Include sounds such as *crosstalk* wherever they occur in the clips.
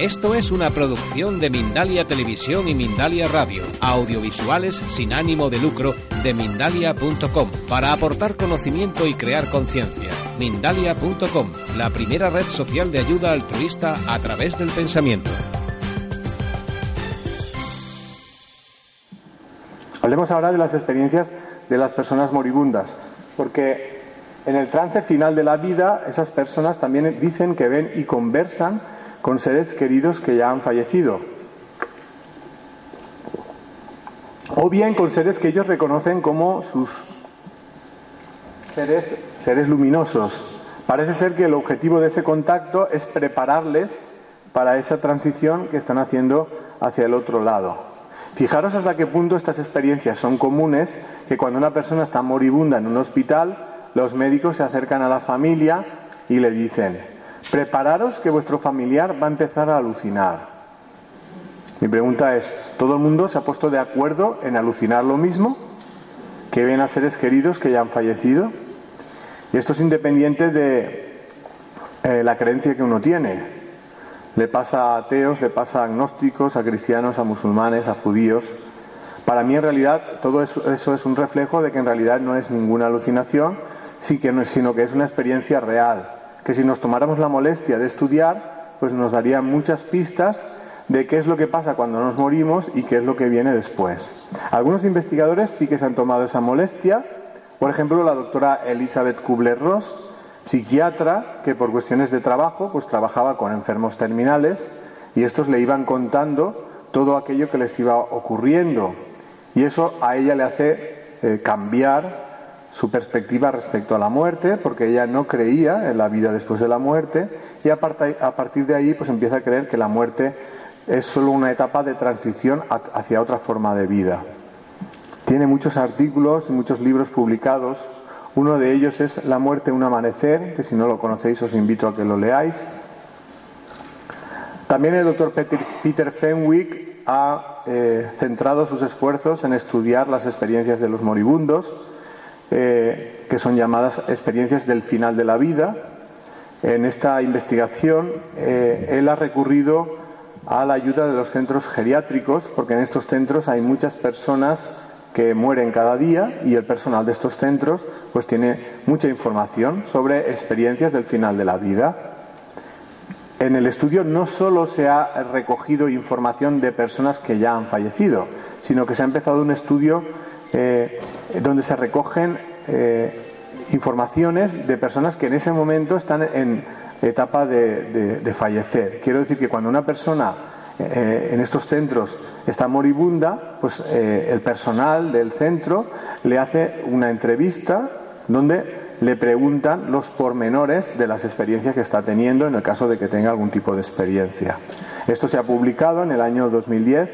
Esto es una producción de Mindalia Televisión y Mindalia Radio, audiovisuales sin ánimo de lucro de mindalia.com, para aportar conocimiento y crear conciencia. Mindalia.com, la primera red social de ayuda altruista a través del pensamiento. Hablemos ahora de las experiencias de las personas moribundas, porque en el trance final de la vida esas personas también dicen que ven y conversan con seres queridos que ya han fallecido. O bien con seres que ellos reconocen como sus seres, luminosos. Parece ser que el objetivo de ese contacto es prepararles para esa transición que están haciendo hacia el otro lado. Fijaros hasta qué punto estas experiencias son comunes, que cuando una persona está moribunda en un hospital, los médicos se acercan a la familia y le dicen, prepararos que vuestro familiar va a empezar a alucinar. Mi pregunta es, ¿todo el mundo se ha puesto de acuerdo en alucinar lo mismo? ¿Que ven a seres queridos que ya han fallecido? Y esto es independiente de eh, la creencia que uno tiene. Le pasa a ateos, le pasa a agnósticos, a cristianos, a musulmanes, a judíos. Para mí, en realidad, todo eso, eso es un reflejo de que en realidad no es ninguna alucinación, sino que es una experiencia real que si nos tomáramos la molestia de estudiar, pues nos daría muchas pistas de qué es lo que pasa cuando nos morimos y qué es lo que viene después. Algunos investigadores sí que se han tomado esa molestia, por ejemplo la doctora Elizabeth Kubler-Ross, psiquiatra que por cuestiones de trabajo pues trabajaba con enfermos terminales y estos le iban contando todo aquello que les iba ocurriendo y eso a ella le hace eh, cambiar su perspectiva respecto a la muerte, porque ella no creía en la vida después de la muerte, y a, partir de ahí pues empieza a creer que la muerte es solo una etapa de transición hacia otra forma de vida. Tiene muchos artículos y muchos libros publicados. Uno de ellos es La muerte, un amanecer, que si no lo conocéis os invito a que lo leáis. También el doctor Peter Fenwick ha eh, centrado sus esfuerzos en estudiar las experiencias de los moribundos eh, que son llamadas experiencias del final de la vida. En esta investigación eh, él ha recurrido a la ayuda de los centros geriátricos, porque en estos centros hay muchas personas que mueren cada día y el personal de estos centros pues tiene mucha información sobre experiencias del final de la vida. En el estudio no solo se ha recogido información de personas que ya han fallecido, sino que se ha empezado un estudio eh, donde se recogen eh, informaciones de personas que en ese momento están en etapa de, fallecer. Quiero decir que cuando una persona eh, en estos centros está moribunda, pues el personal del centro le hace una entrevista donde le preguntan los pormenores de las experiencias que está teniendo en el caso de que tenga algún tipo de experiencia. Esto se ha publicado en el año 2010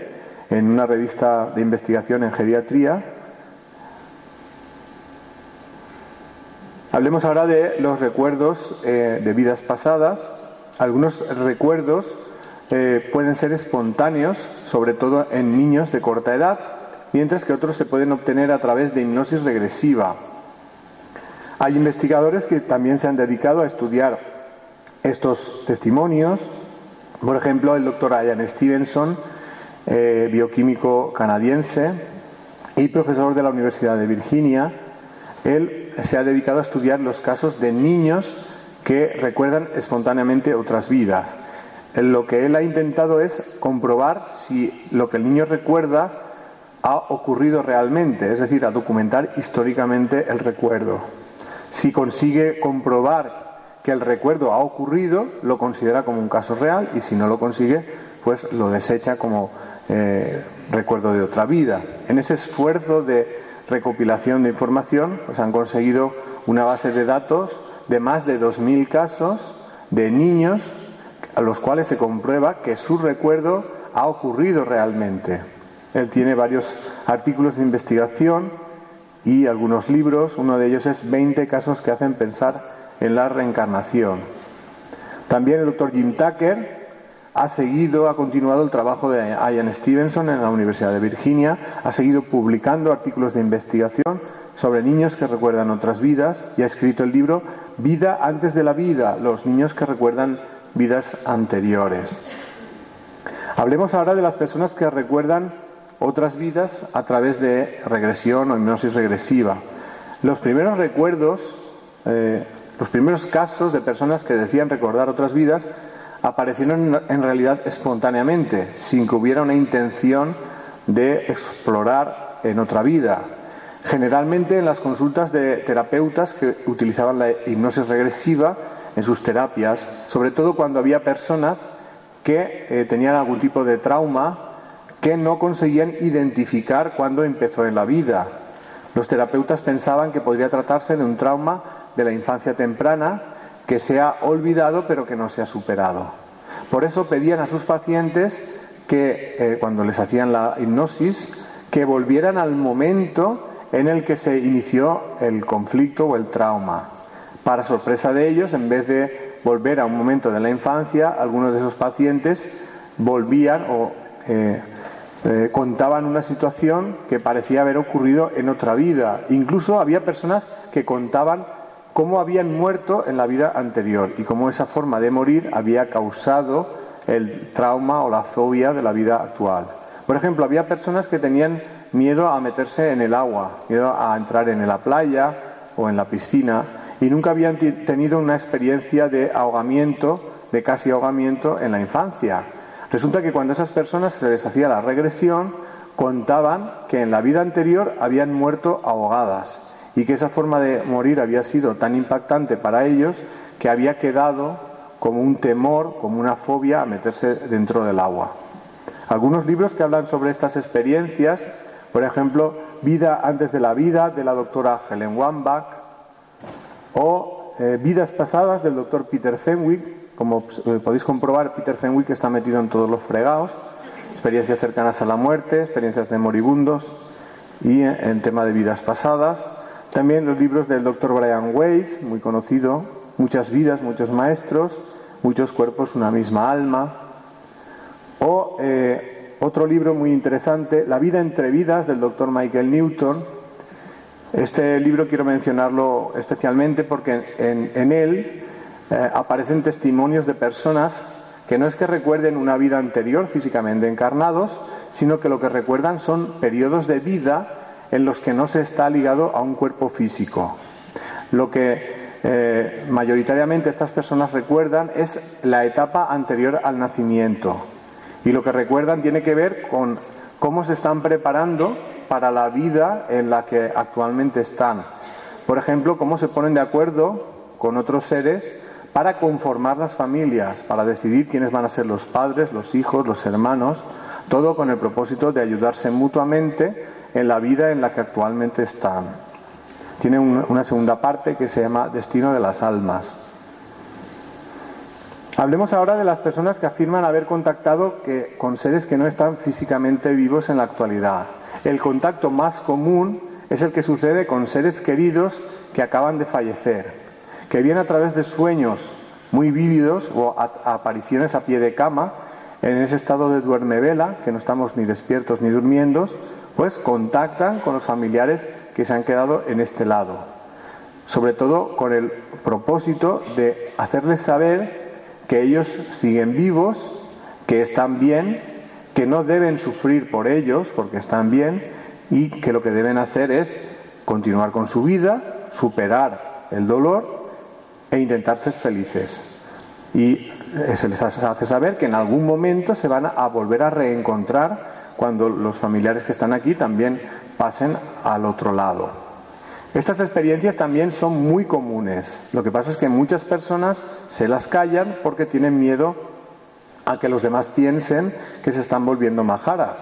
en una revista de investigación en geriatría Hablemos ahora de los recuerdos eh, de vidas pasadas. Algunos recuerdos eh, pueden ser espontáneos, sobre todo en niños de corta edad, mientras que otros se pueden obtener a través de hipnosis regresiva. Hay investigadores que también se han dedicado a estudiar estos testimonios. Por ejemplo, el doctor Ian Stevenson, eh, bioquímico canadiense y profesor de la Universidad de Virginia, él se ha dedicado a estudiar los casos de niños que recuerdan espontáneamente otras vidas. Lo que él ha intentado es comprobar si lo que el niño recuerda ha ocurrido realmente, es decir, a documentar históricamente el recuerdo. Si consigue comprobar que el recuerdo ha ocurrido, lo considera como un caso real y si no lo consigue, pues lo desecha como eh, recuerdo de otra vida. En ese esfuerzo de recopilación de información, pues han conseguido una base de datos de más de 2.000 casos de niños a los cuales se comprueba que su recuerdo ha ocurrido realmente. Él tiene varios artículos de investigación y algunos libros, uno de ellos es 20 casos que hacen pensar en la reencarnación. También el doctor Jim Tucker ha seguido, ha continuado el trabajo de Ian Stevenson en la Universidad de Virginia, ha seguido publicando artículos de investigación sobre niños que recuerdan otras vidas y ha escrito el libro Vida antes de la vida, los niños que recuerdan vidas anteriores. Hablemos ahora de las personas que recuerdan otras vidas a través de regresión o hipnosis regresiva. Los primeros recuerdos, eh, los primeros casos de personas que decían recordar otras vidas aparecieron en realidad espontáneamente, sin que hubiera una intención de explorar en otra vida. Generalmente en las consultas de terapeutas que utilizaban la hipnosis regresiva en sus terapias, sobre todo cuando había personas que eh, tenían algún tipo de trauma que no conseguían identificar cuándo empezó en la vida. Los terapeutas pensaban que podría tratarse de un trauma de la infancia temprana que se ha olvidado pero que no se ha superado. Por eso pedían a sus pacientes que eh, cuando les hacían la hipnosis que volvieran al momento en el que se inició el conflicto o el trauma. Para sorpresa de ellos, en vez de volver a un momento de la infancia, algunos de esos pacientes volvían o eh, eh, contaban una situación que parecía haber ocurrido en otra vida. Incluso había personas que contaban cómo habían muerto en la vida anterior y cómo esa forma de morir había causado el trauma o la fobia de la vida actual. Por ejemplo, había personas que tenían miedo a meterse en el agua, miedo a entrar en la playa o en la piscina y nunca habían tenido una experiencia de ahogamiento, de casi ahogamiento en la infancia. Resulta que cuando esas personas se les hacía la regresión, contaban que en la vida anterior habían muerto ahogadas y que esa forma de morir había sido tan impactante para ellos que había quedado como un temor, como una fobia a meterse dentro del agua. Algunos libros que hablan sobre estas experiencias por ejemplo, Vida antes de la vida de la doctora Helen Wambach o eh, Vidas pasadas del doctor Peter Fenwick. Como eh, podéis comprobar, Peter Fenwick está metido en todos los fregados. Experiencias cercanas a la muerte, experiencias de moribundos y en tema de vidas pasadas. También los libros del doctor Brian Weiss, muy conocido, Muchas vidas, muchos maestros, muchos cuerpos, una misma alma. O otro libro muy interesante, La vida entre vidas, del doctor Michael Newton. Este libro quiero mencionarlo especialmente porque en, él eh, aparecen testimonios de personas que no es que recuerden una vida anterior físicamente encarnados, sino que lo que recuerdan son periodos de vida en los que no se está ligado a un cuerpo físico. Lo que eh, mayoritariamente estas personas recuerdan es la etapa anterior al nacimiento. Y lo que recuerdan tiene que ver con cómo se están preparando para la vida en la que actualmente están. Por ejemplo, cómo se ponen de acuerdo con otros seres para conformar las familias, para decidir quiénes van a ser los padres, los hijos, los hermanos, todo con el propósito de ayudarse mutuamente en la vida en la que actualmente están. Tiene una segunda parte que se llama Destino de las Almas. Hablemos ahora de las personas que afirman haber contactado con seres que no están físicamente vivos en la actualidad. El contacto más común es el que sucede con seres queridos que acaban de fallecer, que vienen a través de sueños muy vívidos o apariciones a pie de cama, en ese estado de duerme vela, que no estamos ni despiertos ni durmiendo, pues contactan con los familiares que se han quedado en este lado. Sobre todo con el propósito de hacerles saber que ellos siguen vivos, que están bien, que no deben sufrir por ellos porque están bien y que lo que deben hacer es continuar con su vida, superar el dolor e intentar ser felices. Y se les hace saber que en algún momento se van a volver a reencontrar cuando los familiares que están aquí también pasen al otro lado. Estas experiencias también son muy comunes. Lo que pasa es que muchas personas se las callan porque tienen miedo a que los demás piensen que se están volviendo majaras.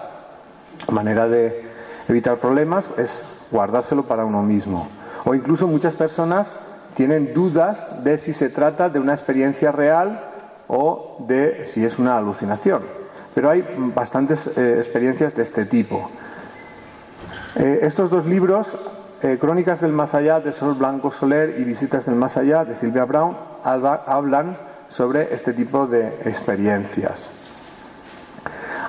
La manera de evitar problemas es guardárselo para uno mismo. O incluso muchas personas tienen dudas de si se trata de una experiencia real o de si es una alucinación. Pero hay bastantes eh, experiencias de este tipo. Eh, estos dos libros eh, Crónicas del Más Allá de Sol Blanco Soler y Visitas del Más Allá de Silvia Brown hablan sobre este tipo de experiencias.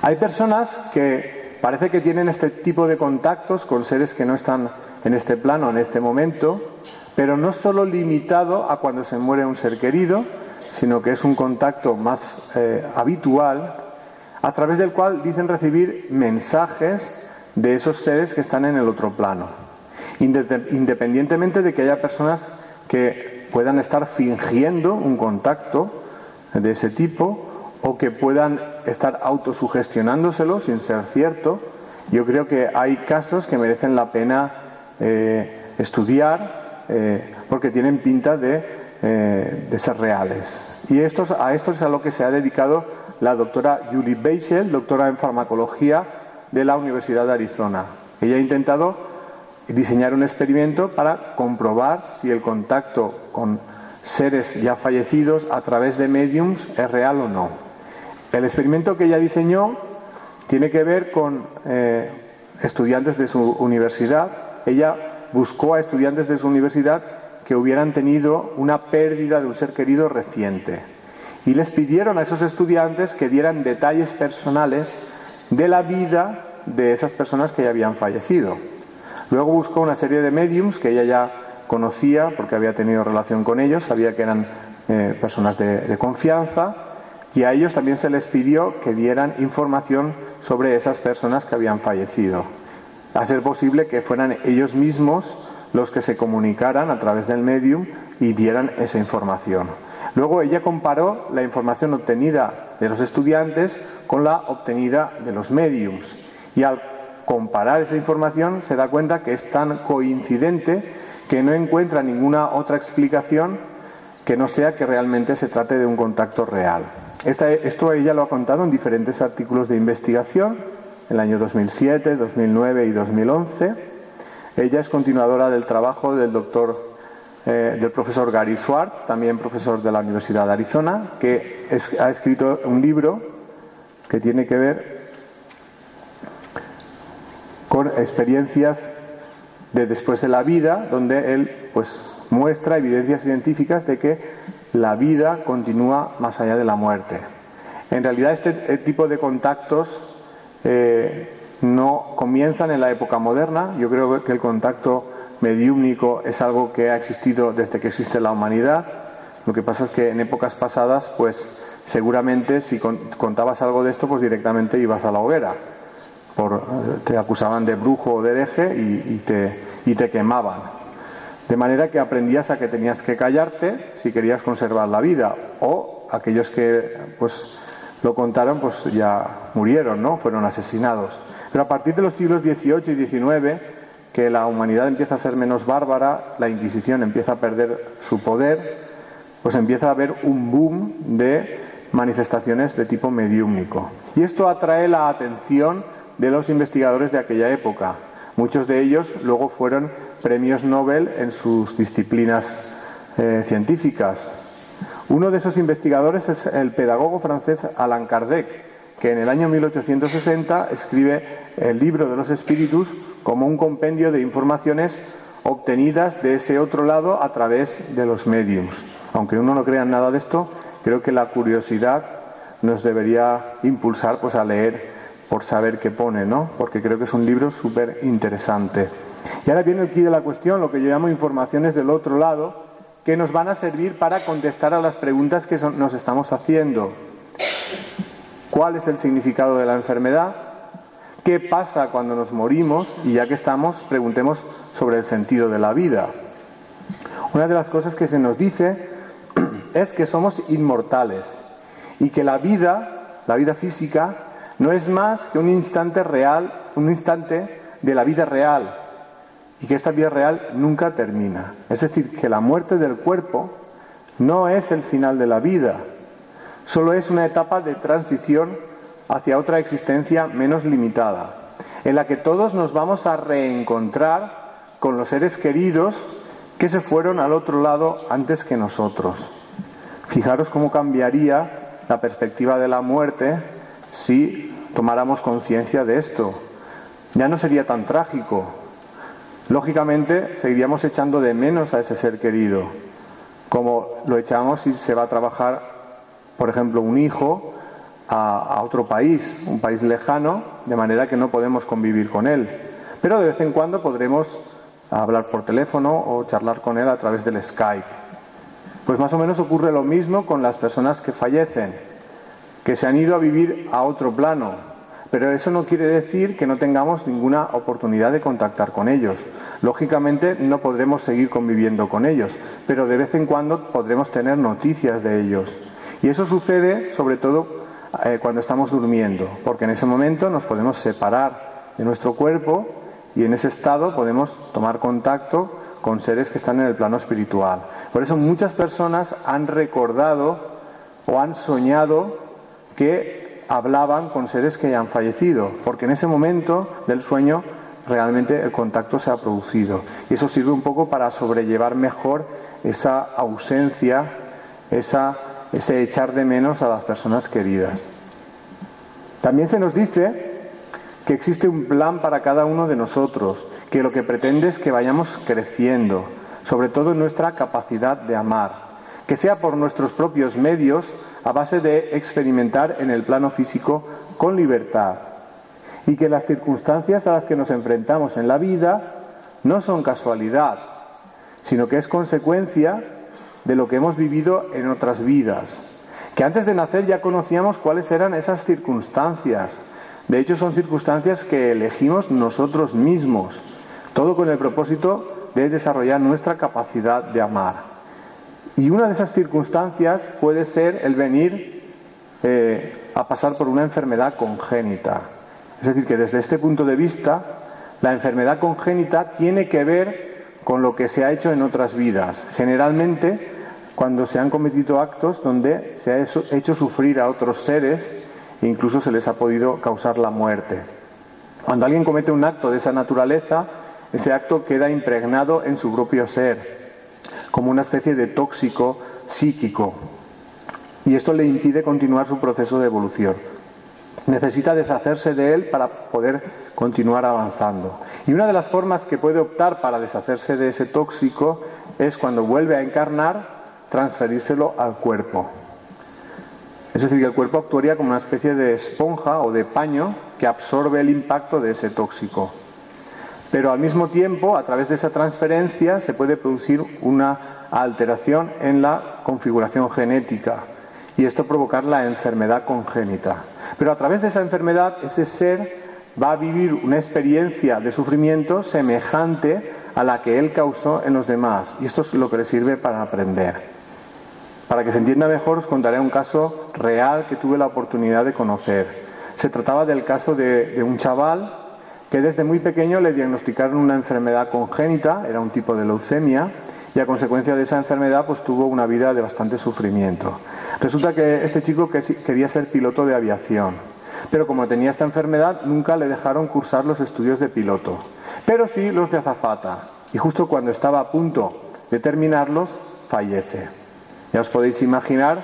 Hay personas que parece que tienen este tipo de contactos con seres que no están en este plano en este momento, pero no solo limitado a cuando se muere un ser querido, sino que es un contacto más habitual. A través del cual dicen recibir mensajes de esos seres que están en el otro plano, independientemente de que haya personas que puedan estar fingiendo un contacto de ese tipo o que puedan estar autosugestionándoselo sin ser cierto. Yo creo que hay casos que merecen la pena eh, estudiar eh, porque tienen pinta de, eh, de ser reales. Y estos, a esto es a lo que se ha dedicado la doctora Julie Beischel, doctora en farmacología de la Universidad de Arizona. Ella ha intentado diseñar un experimento para comprobar si el contacto con seres ya fallecidos a través de mediums es real o no. El experimento que ella diseñó tiene que ver con eh, estudiantes de su universidad. Ella buscó a estudiantes de su universidad que hubieran tenido una pérdida de un ser querido reciente y les pidieron a esos estudiantes que dieran detalles personales de la vida de esas personas que ya habían fallecido. Luego buscó una serie de mediums que ella ya conocía porque había tenido relación con ellos, sabía que eran eh, personas de, confianza y a ellos también se les pidió que dieran información sobre esas personas que habían fallecido. A ser posible que fueran ellos mismos los que se comunicaran a través del medium y dieran esa información. Luego ella comparó la información obtenida de los estudiantes con la obtenida de los mediums y al comparar esa información se da cuenta que es tan coincidente que no encuentra ninguna otra explicación que no sea que realmente se trate de un contacto real. esto ella lo ha contado en diferentes artículos de investigación, en el año 2007, 2009 y 2011. Ella es continuadora del trabajo del doctor eh, del profesor Gary Schwartz, también profesor de la Universidad de Arizona, que ha escrito un libro que tiene que ver con experiencias de después de la vida, donde él pues muestra evidencias científicas de que la vida continúa más allá de la muerte. En realidad este tipo de contactos eh, no comienzan en la época moderna. Yo creo que el contacto mediúmnico es algo que ha existido desde que existe la humanidad. Lo que pasa es que en épocas pasadas, pues seguramente si contabas algo de esto, pues directamente ibas a la hoguera. Por, te acusaban de brujo o de hereje y, te, y te quemaban. De manera que aprendías a que tenías que callarte si querías conservar la vida. O aquellos que pues lo contaron, pues ya murieron, ¿no? Fueron asesinados. Pero a partir de los siglos XVIII y XIX que la humanidad empieza a ser menos bárbara, la Inquisición empieza a perder su poder, pues empieza a haber un boom de manifestaciones de tipo mediúmnico. Y esto atrae la atención de los investigadores de aquella época. Muchos de ellos luego fueron premios Nobel en sus disciplinas eh, científicas. Uno de esos investigadores es el pedagogo francés Alain Kardec, que en el año 1860 escribe el libro de los espíritus como un compendio de informaciones obtenidas de ese otro lado a través de los medios. Aunque uno no crea en nada de esto, creo que la curiosidad nos debería impulsar pues a leer por saber qué pone, ¿no? Porque creo que es un libro súper interesante. Y ahora viene aquí de la cuestión, lo que yo llamo informaciones del otro lado, que nos van a servir para contestar a las preguntas que nos estamos haciendo. ¿Cuál es el significado de la enfermedad? ¿Qué pasa cuando nos morimos? Y ya que estamos, preguntemos sobre el sentido de la vida. Una de las cosas que se nos dice *clears throat* es que somos inmortales y que la vida, la vida física, no es más que un instante real, un instante de la vida real y que esta vida real nunca termina. Es decir, que la muerte del cuerpo no es el final de la vida, solo es una etapa de transición hacia otra existencia menos limitada, en la que todos nos vamos a reencontrar con los seres queridos que se fueron al otro lado antes que nosotros. Fijaros cómo cambiaría la perspectiva de la muerte si tomáramos conciencia de esto. Ya no sería tan trágico. Lógicamente seguiríamos echando de menos a ese ser querido, como lo echamos si se va a trabajar, por ejemplo, un hijo a, otro país, un país lejano, de manera que no podemos convivir con él. Pero de vez en cuando podremos hablar por teléfono o charlar con él a través del Skype. Pues más o menos ocurre lo mismo con las personas que fallecen, que se han ido a vivir a otro plano, pero eso no quiere decir que no tengamos ninguna oportunidad de contactar con ellos. Lógicamente no podremos seguir conviviendo con ellos, pero de vez en cuando podremos tener noticias de ellos. Y eso sucede sobre todo eh, cuando estamos durmiendo, porque en ese momento nos podemos separar de nuestro cuerpo y en ese estado podemos tomar contacto con seres que están en el plano espiritual. Por eso muchas personas han recordado o han soñado que hablaban con seres que ya han fallecido, porque en ese momento del sueño realmente el contacto se ha producido. Y eso sirve un poco para sobrellevar mejor esa ausencia, esa, ese echar de menos a las personas queridas. También se nos dice que existe un plan para cada uno de nosotros, que lo que pretende es que vayamos creciendo, sobre todo en nuestra capacidad de amar, que sea por nuestros propios medios a base de experimentar en el plano físico con libertad y que las circunstancias a las que nos enfrentamos en la vida no son casualidad, sino que es consecuencia de lo que hemos vivido en otras vidas, que antes de nacer ya conocíamos cuáles eran esas circunstancias. De hecho, son circunstancias que elegimos nosotros mismos, todo con el propósito de desarrollar nuestra capacidad de amar. Y una de esas circunstancias puede ser el venir eh, a pasar por una enfermedad congénita. Es decir, que desde este punto de vista, la enfermedad congénita tiene que ver con lo que se ha hecho en otras vidas. Generalmente, cuando se han cometido actos donde se ha hecho sufrir a otros seres, incluso se les ha podido causar la muerte. Cuando alguien comete un acto de esa naturaleza, ese acto queda impregnado en su propio ser como una especie de tóxico psíquico. Y esto le impide continuar su proceso de evolución. Necesita deshacerse de él para poder continuar avanzando. Y una de las formas que puede optar para deshacerse de ese tóxico es cuando vuelve a encarnar, transferírselo al cuerpo. Es decir, que el cuerpo actuaría como una especie de esponja o de paño que absorbe el impacto de ese tóxico. Pero al mismo tiempo, a través de esa transferencia, se puede producir una alteración en la configuración genética y esto provocar la enfermedad congénita. Pero a través de esa enfermedad, ese ser va a vivir una experiencia de sufrimiento semejante a la que él causó en los demás. Y esto es lo que le sirve para aprender. Para que se entienda mejor, os contaré un caso real que tuve la oportunidad de conocer. Se trataba del caso de, un chaval que desde muy pequeño le diagnosticaron una enfermedad congénita, era un tipo de leucemia, y a consecuencia de esa enfermedad pues tuvo una vida de bastante sufrimiento. Resulta que este chico quería ser piloto de aviación, pero como tenía esta enfermedad nunca le dejaron cursar los estudios de piloto, pero sí los de azafata, y justo cuando estaba a punto de terminarlos fallece. Ya os podéis imaginar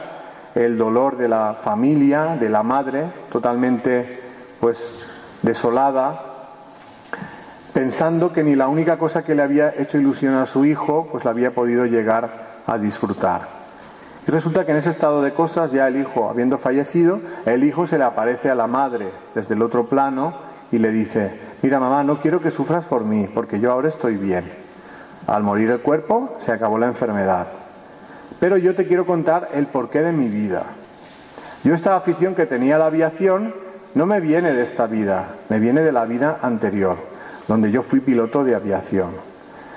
el dolor de la familia, de la madre, totalmente pues desolada, pensando que ni la única cosa que le había hecho ilusión a su hijo, pues la había podido llegar a disfrutar. Y resulta que en ese estado de cosas, ya el hijo habiendo fallecido, el hijo se le aparece a la madre desde el otro plano y le dice, mira mamá, no quiero que sufras por mí, porque yo ahora estoy bien. Al morir el cuerpo, se acabó la enfermedad. Pero yo te quiero contar el porqué de mi vida. Yo esta afición que tenía la aviación no me viene de esta vida, me viene de la vida anterior donde yo fui piloto de aviación.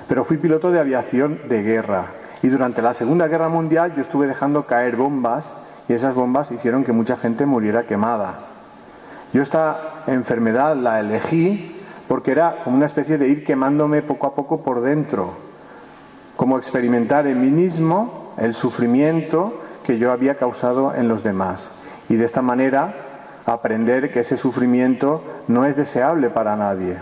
Pero fui piloto de aviación de guerra. Y durante la Segunda Guerra Mundial yo estuve dejando caer bombas y esas bombas hicieron que mucha gente muriera quemada. Yo esta enfermedad la elegí porque era como una especie de ir quemándome poco a poco por dentro, como experimentar en mí mismo el sufrimiento que yo había causado en los demás. Y de esta manera aprender que ese sufrimiento no es deseable para nadie.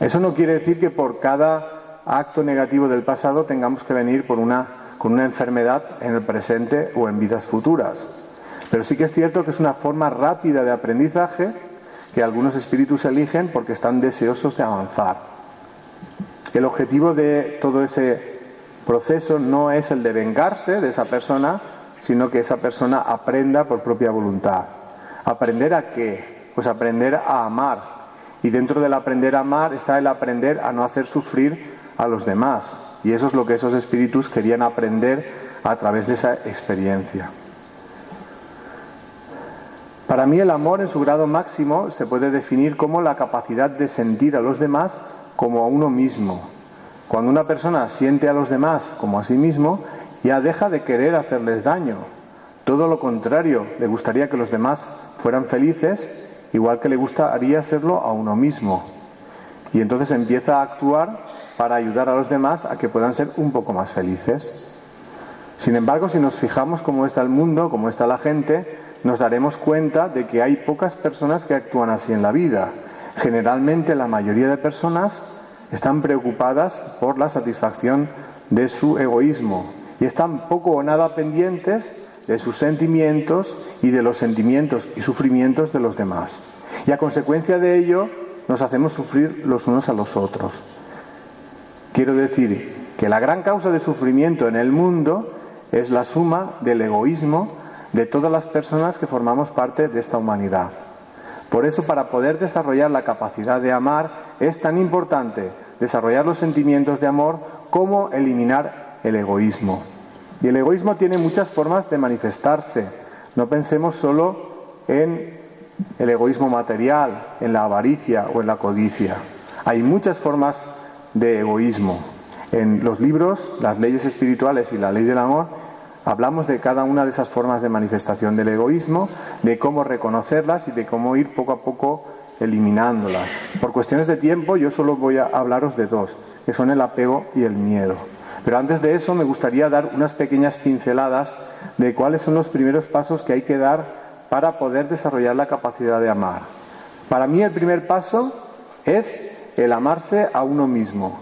Eso no quiere decir que por cada acto negativo del pasado tengamos que venir con una enfermedad en el presente o en vidas futuras. Pero sí que es cierto que es una forma rápida de aprendizaje que algunos espíritus eligen porque están deseosos de avanzar. El objetivo de todo ese proceso no es el de vengarse de esa persona, sino que esa persona aprenda por propia voluntad. ¿Aprender a qué? Pues aprender a amar, y dentro del aprender a amar está el aprender a no hacer sufrir a los demás. Y eso es lo que esos espíritus querían aprender a través de esa experiencia. Para mí el amor en su grado máximo se puede definir como la capacidad de sentir a los demás como a uno mismo. Cuando una persona siente a los demás como a sí mismo, ya deja de querer hacerles daño. Todo lo contrario, le gustaría que los demás fueran felices, igual que le gustaría serlo a uno mismo. Y entonces empieza a actuar para ayudar a los demás a que puedan ser un poco más felices. Sin embargo, si nos fijamos cómo está el mundo, cómo está la gente, nos daremos cuenta de que hay pocas personas que actúan así en la vida. Generalmente la mayoría de personas están preocupadas por la satisfacción de su egoísmo y están poco o nada pendientes de sus sentimientos y de los sentimientos y sufrimientos de los demás. Y a consecuencia de ello nos hacemos sufrir los unos a los otros. Quiero decir que la gran causa de sufrimiento en el mundo es la suma del egoísmo de todas las personas que formamos parte de esta humanidad. Por eso, para poder desarrollar la capacidad de amar, es tan importante desarrollar los sentimientos de amor como eliminar el egoísmo. Y el egoísmo tiene muchas formas de manifestarse. No pensemos solo en el egoísmo material, en la avaricia o en la codicia. Hay muchas formas de egoísmo. En los libros, las leyes espirituales y la ley del amor, hablamos de cada una de esas formas de manifestación del egoísmo, de cómo reconocerlas y de cómo ir poco a poco eliminándolas. Por cuestiones de tiempo yo solo voy a hablaros de dos, que son el apego y el miedo. Pero antes de eso me gustaría dar unas pequeñas pinceladas de cuáles son los primeros pasos que hay que dar para poder desarrollar la capacidad de amar. Para mí el primer paso es el amarse a uno mismo,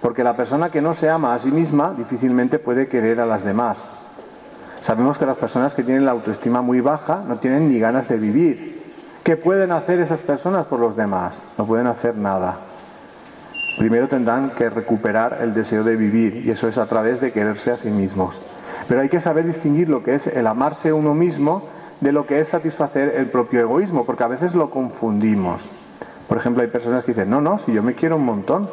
porque la persona que no se ama a sí misma difícilmente puede querer a las demás. Sabemos que las personas que tienen la autoestima muy baja no tienen ni ganas de vivir. ¿Qué pueden hacer esas personas por los demás? No pueden hacer nada. Primero tendrán que recuperar el deseo de vivir y eso es a través de quererse a sí mismos. Pero hay que saber distinguir lo que es el amarse uno mismo de lo que es satisfacer el propio egoísmo, porque a veces lo confundimos. Por ejemplo, hay personas que dicen, no, no, si yo me quiero un montón.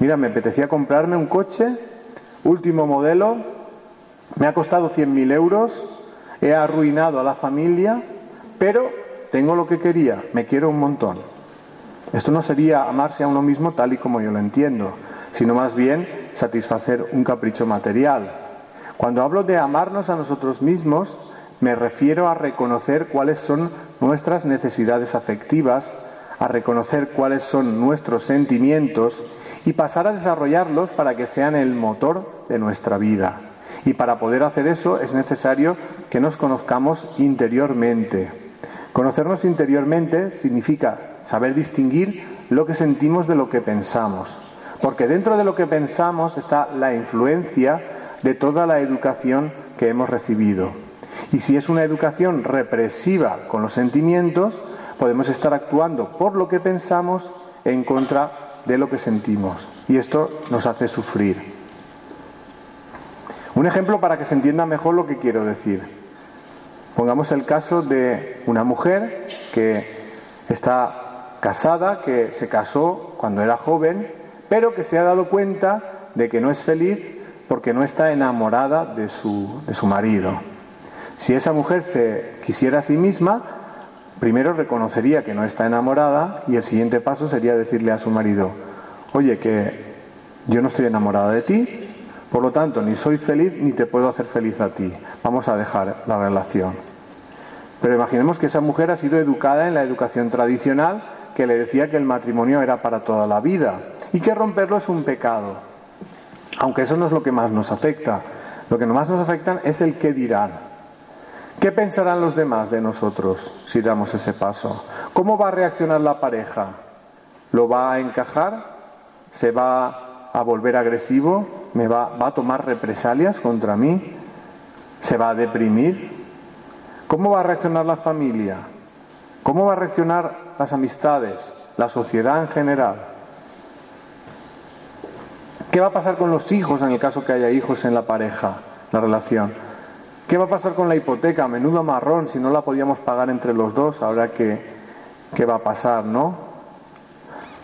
Mira, me apetecía comprarme un coche, último modelo, me ha costado 100.000 euros, he arruinado a la familia, pero tengo lo que quería, me quiero un montón. Esto no sería amarse a uno mismo tal y como yo lo entiendo, sino más bien satisfacer un capricho material. Cuando hablo de amarnos a nosotros mismos, me refiero a reconocer cuáles son nuestras necesidades afectivas, a reconocer cuáles son nuestros sentimientos y pasar a desarrollarlos para que sean el motor de nuestra vida. Y para poder hacer eso es necesario que nos conozcamos interiormente. Conocernos interiormente significa saber distinguir lo que sentimos de lo que pensamos. Porque dentro de lo que pensamos está la influencia de toda la educación que hemos recibido. Y si es una educación represiva con los sentimientos, podemos estar actuando por lo que pensamos en contra de lo que sentimos. Y esto nos hace sufrir. Un ejemplo para que se entienda mejor lo que quiero decir. Pongamos el caso de una mujer que está casada, que se casó cuando era joven, pero que se ha dado cuenta de que no es feliz porque no está enamorada de su, de su marido. Si esa mujer se quisiera a sí misma, primero reconocería que no está enamorada y el siguiente paso sería decirle a su marido, oye, que yo no estoy enamorada de ti, por lo tanto, ni soy feliz ni te puedo hacer feliz a ti. Vamos a dejar la relación. Pero imaginemos que esa mujer ha sido educada en la educación tradicional que le decía que el matrimonio era para toda la vida y que romperlo es un pecado. Aunque eso no es lo que más nos afecta. Lo que más nos afecta es el qué dirán. ¿Qué pensarán los demás de nosotros si damos ese paso? ¿Cómo va a reaccionar la pareja? ¿Lo va a encajar? ¿Se va a volver agresivo? me va, va a tomar represalias contra mí, se va a deprimir. ¿Cómo va a reaccionar la familia? ¿Cómo va a reaccionar las amistades, la sociedad en general? ¿Qué va a pasar con los hijos en el caso que haya hijos en la pareja, la relación? ¿Qué va a pasar con la hipoteca? Menudo marrón, si no la podíamos pagar entre los dos, ahora que, ¿qué va a pasar, no?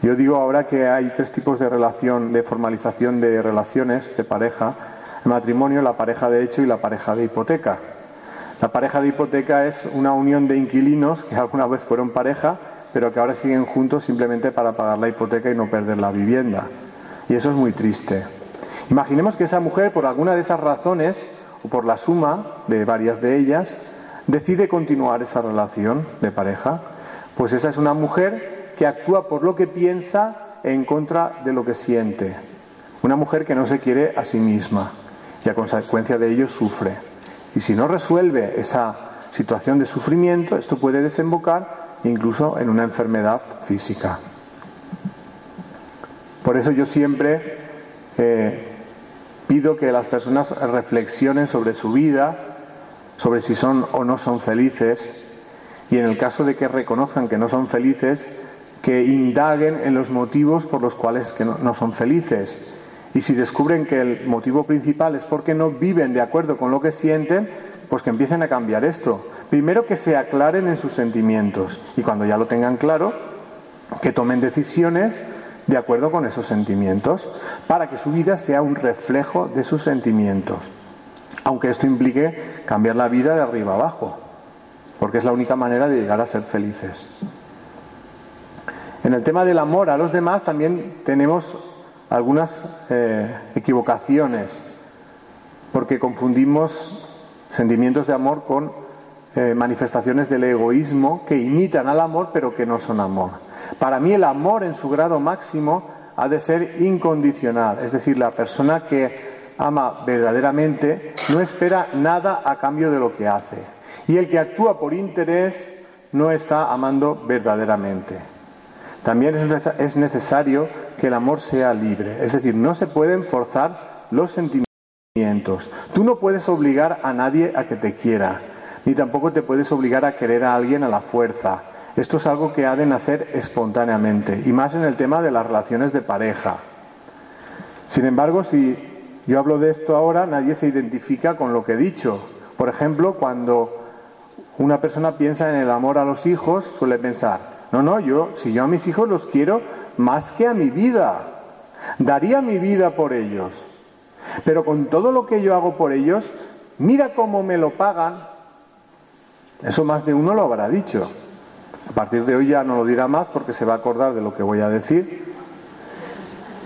Yo digo ahora que hay tres tipos de relación, de formalización de relaciones de pareja, el matrimonio, la pareja de hecho y la pareja de hipoteca. La pareja de hipoteca es una unión de inquilinos que alguna vez fueron pareja, pero que ahora siguen juntos simplemente para pagar la hipoteca y no perder la vivienda. Y eso es muy triste. Imaginemos que esa mujer, por alguna de esas razones, o por la suma de varias de ellas, decide continuar esa relación de pareja. Pues esa es una mujer que actúa por lo que piensa en contra de lo que siente. Una mujer que no se quiere a sí misma y a consecuencia de ello sufre. Y si no resuelve esa situación de sufrimiento, esto puede desembocar incluso en una enfermedad física. Por eso yo siempre eh, pido que las personas reflexionen sobre su vida, sobre si son o no son felices, y en el caso de que reconozcan que no son felices, que indaguen en los motivos por los cuales no, son felices. Y si descubren que el motivo principal es porque no viven de acuerdo con lo que sienten, pues que empiecen a cambiar esto. Primero que se aclaren en sus sentimientos y cuando ya lo tengan claro, que tomen decisiones de acuerdo con esos sentimientos, para que su vida sea un reflejo de sus sentimientos. Aunque esto implique cambiar la vida de arriba abajo, porque es la única manera de llegar a ser felices. En el tema del amor a los demás también tenemos algunas eh, equivocaciones, porque confundimos sentimientos de amor con eh, manifestaciones del egoísmo que imitan al amor pero que no son amor. Para mí el amor en su grado máximo ha de ser incondicional, es decir, la persona que ama verdaderamente no espera nada a cambio de lo que hace. Y el que actúa por interés no está amando verdaderamente. También es necesario que el amor sea libre, es decir, no se pueden forzar los sentimientos. Tú no puedes obligar a nadie a que te quiera, ni tampoco te puedes obligar a querer a alguien a la fuerza. Esto es algo que ha de nacer espontáneamente, y más en el tema de las relaciones de pareja. Sin embargo, si yo hablo de esto ahora, nadie se identifica con lo que he dicho. Por ejemplo, cuando una persona piensa en el amor a los hijos, suele pensar, no, no, yo, si yo a mis hijos los quiero más que a mi vida, daría mi vida por ellos. Pero con todo lo que yo hago por ellos, mira cómo me lo pagan. Eso más de uno lo habrá dicho. A partir de hoy ya no lo dirá más porque se va a acordar de lo que voy a decir.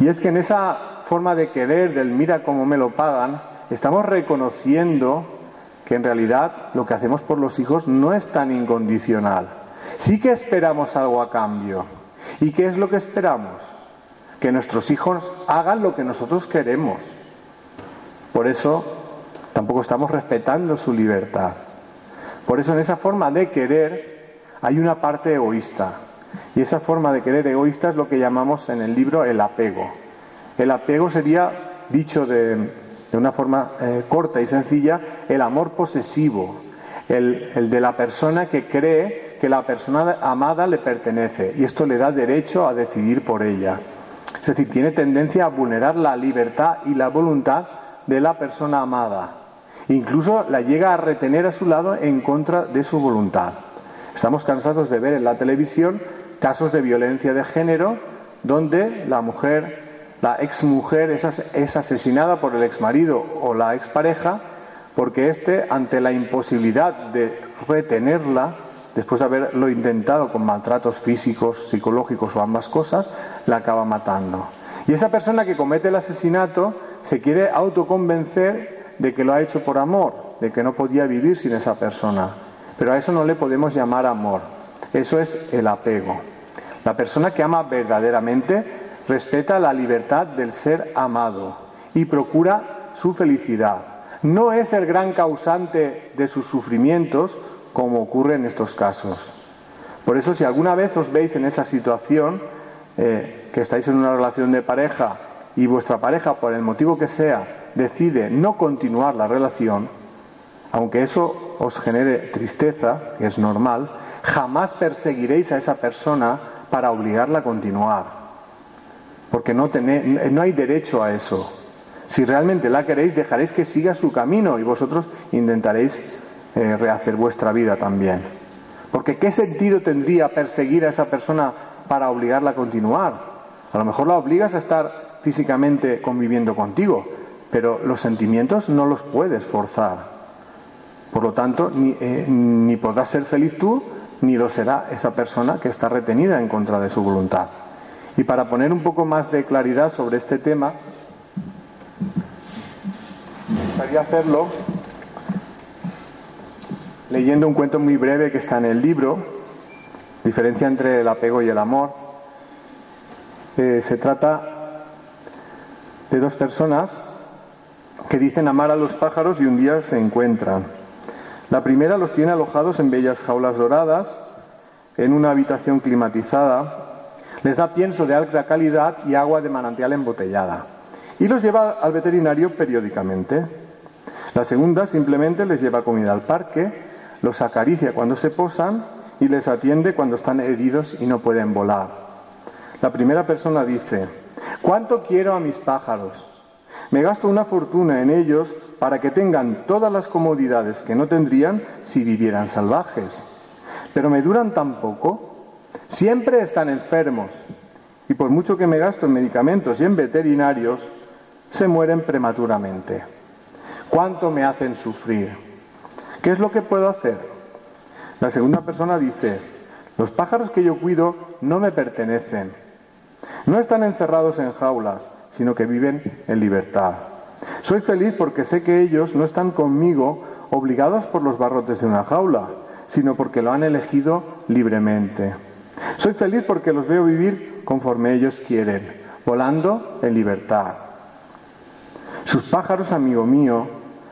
Y es que en esa forma de querer, del mira cómo me lo pagan, estamos reconociendo que en realidad lo que hacemos por los hijos no es tan incondicional. Sí que esperamos algo a cambio. ¿Y qué es lo que esperamos? Que nuestros hijos hagan lo que nosotros queremos. Por eso tampoco estamos respetando su libertad. Por eso en esa forma de querer hay una parte egoísta. Y esa forma de querer egoísta es lo que llamamos en el libro el apego. El apego sería, dicho de, una forma eh, corta y sencilla, el amor posesivo, el, el de la persona que cree que la persona amada le pertenece y esto le da derecho a decidir por ella. Es decir, tiene tendencia a vulnerar la libertad y la voluntad de la persona amada. Incluso la llega a retener a su lado en contra de su voluntad. Estamos cansados de ver en la televisión casos de violencia de género donde la mujer, la exmujer es, es asesinada por el exmarido o la expareja porque éste, ante la imposibilidad de retenerla, después de haberlo intentado con maltratos físicos, psicológicos o ambas cosas, la acaba matando. Y esa persona que comete el asesinato se quiere autoconvencer de que lo ha hecho por amor, de que no podía vivir sin esa persona. Pero a eso no le podemos llamar amor. Eso es el apego. La persona que ama verdaderamente respeta la libertad del ser amado y procura su felicidad. No es el gran causante de sus sufrimientos como ocurre en estos casos. Por eso si alguna vez os veis en esa situación, eh, que estáis en una relación de pareja y vuestra pareja, por el motivo que sea, decide no continuar la relación, aunque eso os genere tristeza, que es normal, jamás perseguiréis a esa persona para obligarla a continuar. Porque no, no hay derecho a eso. Si realmente la queréis, dejaréis que siga su camino y vosotros intentaréis eh, rehacer vuestra vida también. Porque ¿qué sentido tendría perseguir a esa persona para obligarla a continuar? A lo mejor la obligas a estar físicamente conviviendo contigo, pero los sentimientos no los puedes forzar. Por lo tanto, ni, eh, ni podrás ser feliz tú, ni lo será esa persona que está retenida en contra de su voluntad. Y para poner un poco más de claridad sobre este tema, gustaría hacerlo leyendo un cuento muy breve que está en el libro, diferencia entre el apego y el amor. Eh, se trata de dos personas que dicen amar a los pájaros y un día se encuentran. La primera los tiene alojados en bellas jaulas doradas, en una habitación climatizada, les da pienso de alta calidad y agua de manantial embotellada y los lleva al veterinario periódicamente. La segunda simplemente les lleva comida al parque, los acaricia cuando se posan y les atiende cuando están heridos y no pueden volar. La primera persona dice, ¿cuánto quiero a mis pájaros? Me gasto una fortuna en ellos para que tengan todas las comodidades que no tendrían si vivieran salvajes. Pero me duran tan poco. Siempre están enfermos. Y por mucho que me gasto en medicamentos y en veterinarios, se mueren prematuramente. ¿Cuánto me hacen sufrir? ¿Qué es lo que puedo hacer? La segunda persona dice, los pájaros que yo cuido no me pertenecen. No están encerrados en jaulas, sino que viven en libertad. Soy feliz porque sé que ellos no están conmigo obligados por los barrotes de una jaula, sino porque lo han elegido libremente. Soy feliz porque los veo vivir conforme ellos quieren, volando en libertad. Sus pájaros, amigo mío,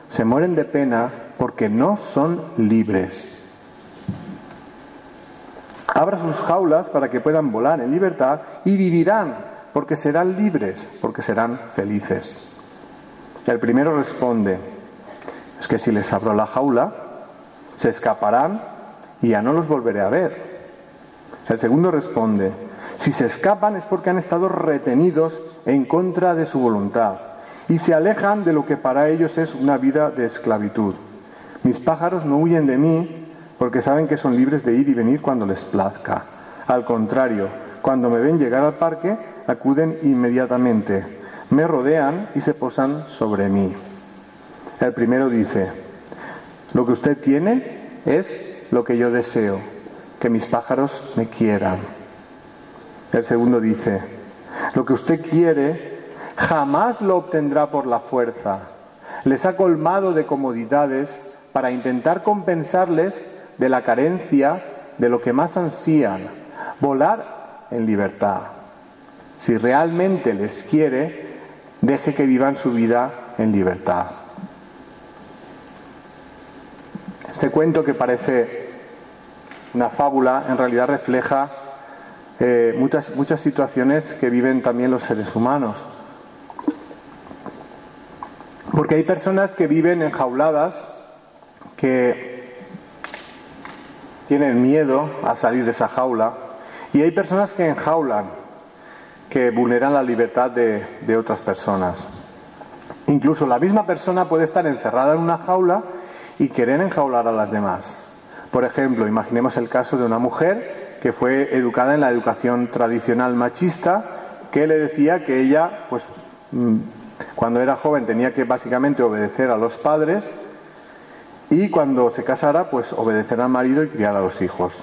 se mueren de pena porque no son libres. Abra sus jaulas para que puedan volar en libertad y vivirán porque serán libres, porque serán felices. El primero responde, es que si les abro la jaula, se escaparán y ya no los volveré a ver. El segundo responde, si se escapan es porque han estado retenidos en contra de su voluntad y se alejan de lo que para ellos es una vida de esclavitud. Mis pájaros no huyen de mí porque saben que son libres de ir y venir cuando les plazca. Al contrario, cuando me ven llegar al parque, acuden inmediatamente, me rodean y se posan sobre mí. El primero dice, lo que usted tiene es lo que yo deseo, que mis pájaros me quieran. El segundo dice, lo que usted quiere jamás lo obtendrá por la fuerza. Les ha colmado de comodidades para intentar compensarles de la carencia de lo que más ansían, volar en libertad. Si realmente les quiere, deje que vivan su vida en libertad. Este cuento que parece una fábula en realidad refleja eh, muchas, muchas situaciones que viven también los seres humanos. Porque hay personas que viven enjauladas, que tienen miedo a salir de esa jaula, y hay personas que enjaulan, que vulneran la libertad de, otras personas. Incluso la misma persona puede estar encerrada en una jaula y querer enjaular a las demás. Por ejemplo, imaginemos el caso de una mujer que fue educada en la educación tradicional machista, que le decía que ella, pues, mm, cuando era joven tenía que básicamente obedecer a los padres y cuando se casara, pues obedecer al marido y criar a los hijos.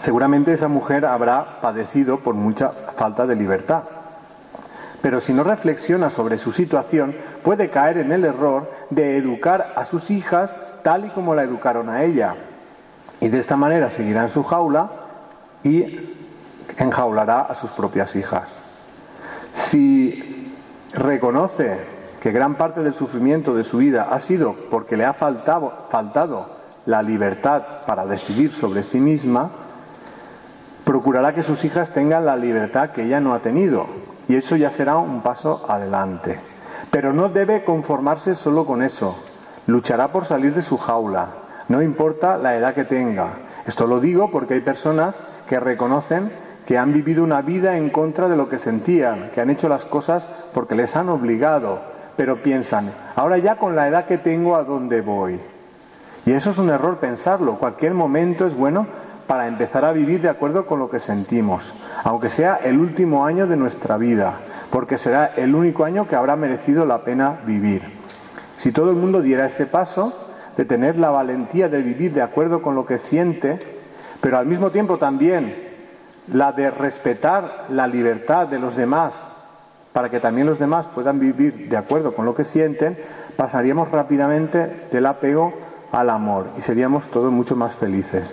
Seguramente esa mujer habrá padecido por mucha falta de libertad. Pero si no reflexiona sobre su situación, puede caer en el error de educar a sus hijas tal y como la educaron a ella. Y de esta manera seguirá en su jaula y enjaulará a sus propias hijas. Si reconoce que gran parte del sufrimiento de su vida ha sido porque le ha faltado, la libertad para decidir sobre sí misma, procurará que sus hijas tengan la libertad que ella no ha tenido. Y eso ya será un paso adelante. Pero no debe conformarse solo con eso. Luchará por salir de su jaula, no importa la edad que tenga. Esto lo digo porque hay personas que reconocen que han vivido una vida en contra de lo que sentían, que han hecho las cosas porque les han obligado, pero piensan, ahora ya con la edad que tengo, ¿a dónde voy? Y eso es un error pensarlo. Cualquier momento es bueno para empezar a vivir de acuerdo con lo que sentimos, aunque sea el último año de nuestra vida, porque será el único año que habrá merecido la pena vivir. Si todo el mundo diera ese paso, de tener la valentía de vivir de acuerdo con lo que siente, pero al mismo tiempo también la de respetar la libertad de los demás para que también los demás puedan vivir de acuerdo con lo que sienten, pasaríamos rápidamente del apego al amor y seríamos todos mucho más felices.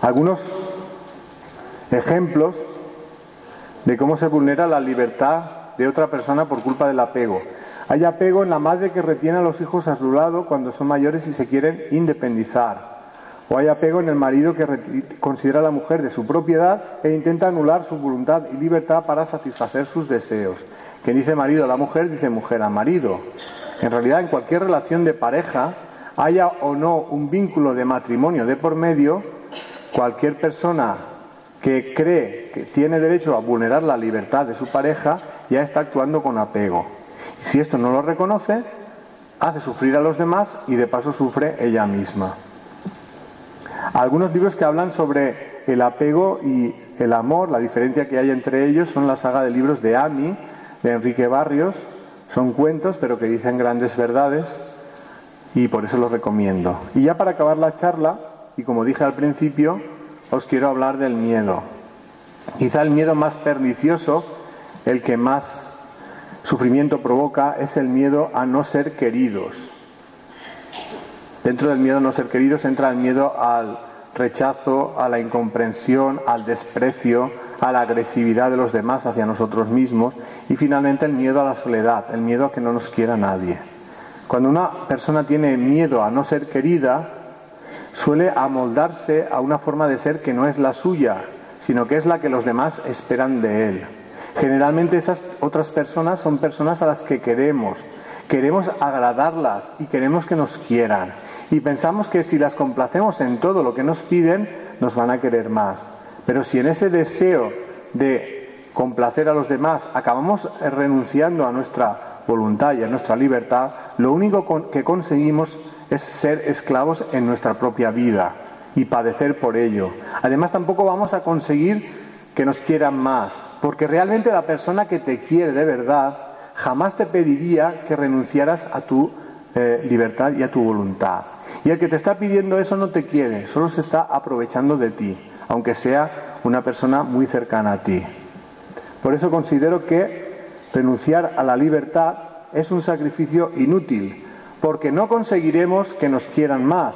Algunos ejemplos de cómo se vulnera la libertad de otra persona por culpa del apego. Hay apego en la madre que retiene a los hijos a su lado cuando son mayores y se quieren independizar. O hay apego en el marido que considera a la mujer de su propiedad e intenta anular su voluntad y libertad para satisfacer sus deseos. Quien dice marido a la mujer dice mujer a marido. En realidad, en cualquier relación de pareja, haya o no un vínculo de matrimonio de por medio, cualquier persona que cree que tiene derecho a vulnerar la libertad de su pareja ya está actuando con apego. Si esto no lo reconoce, hace sufrir a los demás y de paso sufre ella misma. Algunos libros que hablan sobre el apego y el amor, la diferencia que hay entre ellos, son la saga de libros de Ami, de Enrique Barrios. Son cuentos, pero que dicen grandes verdades y por eso los recomiendo. Y ya para acabar la charla, y como dije al principio, os quiero hablar del miedo. Quizá el miedo más pernicioso, el que más sufrimiento provoca, es el miedo a no ser queridos. Dentro del miedo a no ser queridos entra el miedo al rechazo, a la incomprensión, al desprecio, a la agresividad de los demás hacia nosotros mismos y finalmente el miedo a la soledad, el miedo a que no nos quiera nadie. Cuando una persona tiene miedo a no ser querida, suele amoldarse a una forma de ser que no es la suya, sino que es la que los demás esperan de él. Generalmente esas otras personas son personas a las que queremos, queremos agradarlas y queremos que nos quieran. Y pensamos que si las complacemos en todo lo que nos piden, nos van a querer más. Pero si en ese deseo de complacer a los demás acabamos renunciando a nuestra voluntad y a nuestra libertad, lo único que conseguimos es ser esclavos en nuestra propia vida y padecer por ello. Además tampoco vamos a conseguir que nos quieran más, porque realmente la persona que te quiere de verdad jamás te pediría que renunciaras a tu eh, libertad y a tu voluntad. Y el que te está pidiendo eso no te quiere, solo se está aprovechando de ti, aunque sea una persona muy cercana a ti. Por eso considero que renunciar a la libertad es un sacrificio inútil, porque no conseguiremos que nos quieran más,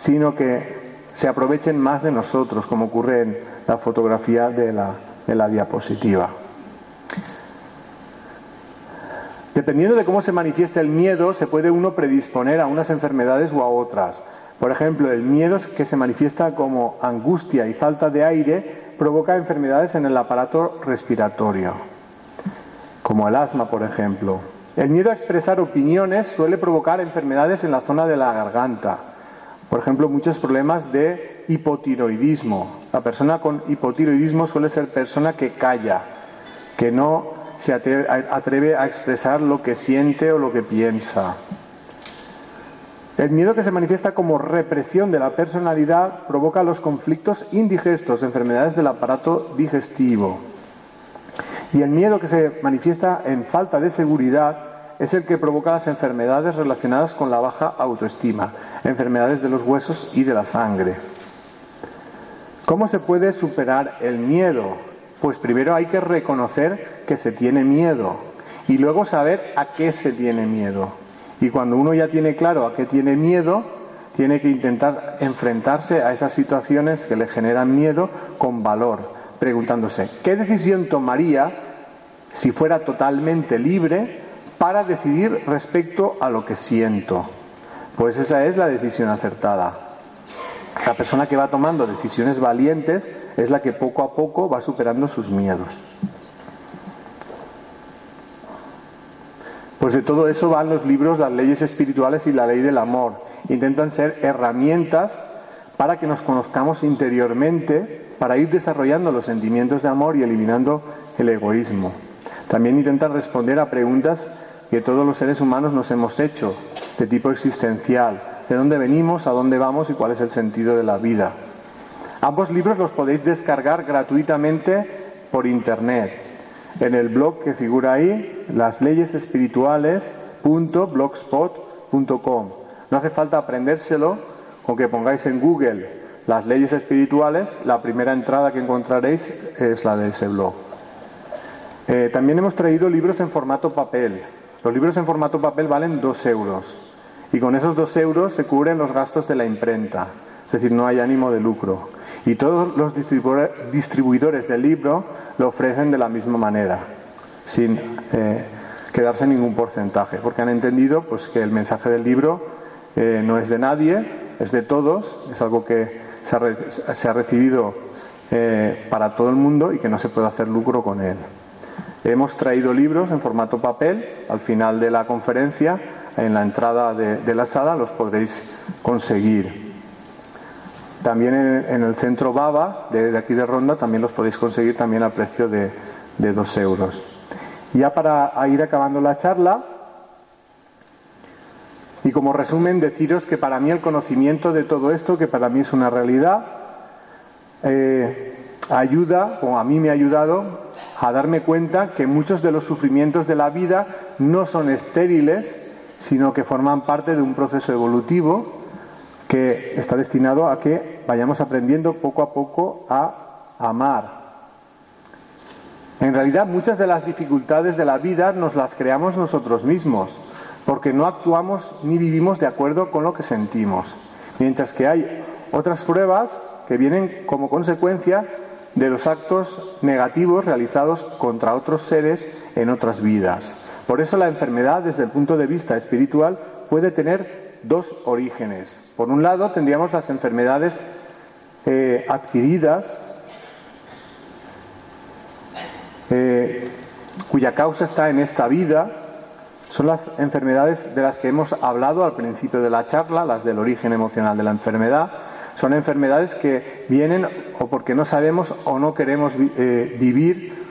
sino que se aprovechen más de nosotros, como ocurre en la fotografía de la, de la diapositiva. Dependiendo de cómo se manifiesta el miedo, se puede uno predisponer a unas enfermedades o a otras. Por ejemplo, el miedo que se manifiesta como angustia y falta de aire provoca enfermedades en el aparato respiratorio, como el asma, por ejemplo. El miedo a expresar opiniones suele provocar enfermedades en la zona de la garganta. Por ejemplo, muchos problemas de hipotiroidismo. La persona con hipotiroidismo suele ser persona que calla, que no se atreve, a expresar lo que siente o lo que piensa. El miedo que se manifiesta como represión de la personalidad provoca los conflictos indigestos, enfermedades del aparato digestivo. Y el miedo que se manifiesta en falta de seguridad es el que provoca las enfermedades relacionadas con la baja autoestima, enfermedades de los huesos y de la sangre. ¿Cómo se puede superar el miedo? Pues primero hay que reconocer que se tiene miedo y luego saber a qué se tiene miedo. Y cuando uno ya tiene claro a qué tiene miedo, tiene que intentar enfrentarse a esas situaciones que le generan miedo con valor, preguntándose, ¿qué decisión tomaría si fuera totalmente libre para decidir respecto a lo que siento? Pues esa es la decisión acertada. La persona que va tomando decisiones valientes es la que poco a poco va superando sus miedos. Pues de todo eso van los libros, las leyes espirituales y la ley del amor. Intentan ser herramientas para que nos conozcamos interiormente, para ir desarrollando los sentimientos de amor y eliminando el egoísmo. También intentan responder a preguntas que todos los seres humanos nos hemos hecho, de tipo existencial, de dónde venimos, a dónde vamos y cuál es el sentido de la vida. Ambos libros los podéis descargar gratuitamente por Internet. En el blog que figura ahí, las leyes espirituales.blogspot.com No hace falta aprendérselo con que pongáis en Google las leyes espirituales, la primera entrada que encontraréis es la de ese blog. Eh, también hemos traído libros en formato papel. Los libros en formato papel valen dos euros y con esos dos euros se cubren los gastos de la imprenta, es decir, no hay ánimo de lucro. Y todos los distribuidores del libro lo ofrecen de la misma manera, sin eh, quedarse ningún porcentaje, porque han entendido pues, que el mensaje del libro eh, no es de nadie, es de todos, es algo que se ha, recibido eh, para todo el mundo y que no se puede hacer lucro con él. Hemos traído libros en formato papel, al final de la conferencia, en la entrada de, la sala los podréis conseguir. También en, el centro Baba, de, aquí de Ronda, también los podéis conseguir también a precio de, de dos euros. Ya para ir acabando la charla, y como resumen, deciros que para mí el conocimiento de todo esto, que para mí es una realidad, eh, ayuda, o a mí me ha ayudado, a darme cuenta que muchos de los sufrimientos de la vida no son estériles, sino que forman parte de un proceso evolutivo que está destinado a que vayamos aprendiendo poco a poco a amar, en realidad muchas de las dificultades de la vida nos las creamos nosotros mismos, porque no actuamos ni vivimos de acuerdo con lo que sentimos. Mientras que hay otras pruebas que vienen como consecuencia de los actos negativos realizados contra otros seres en otras vidas. Por eso la enfermedad desde el punto de vista espiritual puede tener dos orígenes. Por un lado tendríamos las enfermedades eh, adquiridas eh, cuya causa está en esta vida, son las enfermedades de las que hemos hablado al principio de la charla, las del origen emocional de la enfermedad. Son enfermedades que vienen o porque no sabemos o no queremos eh, vivir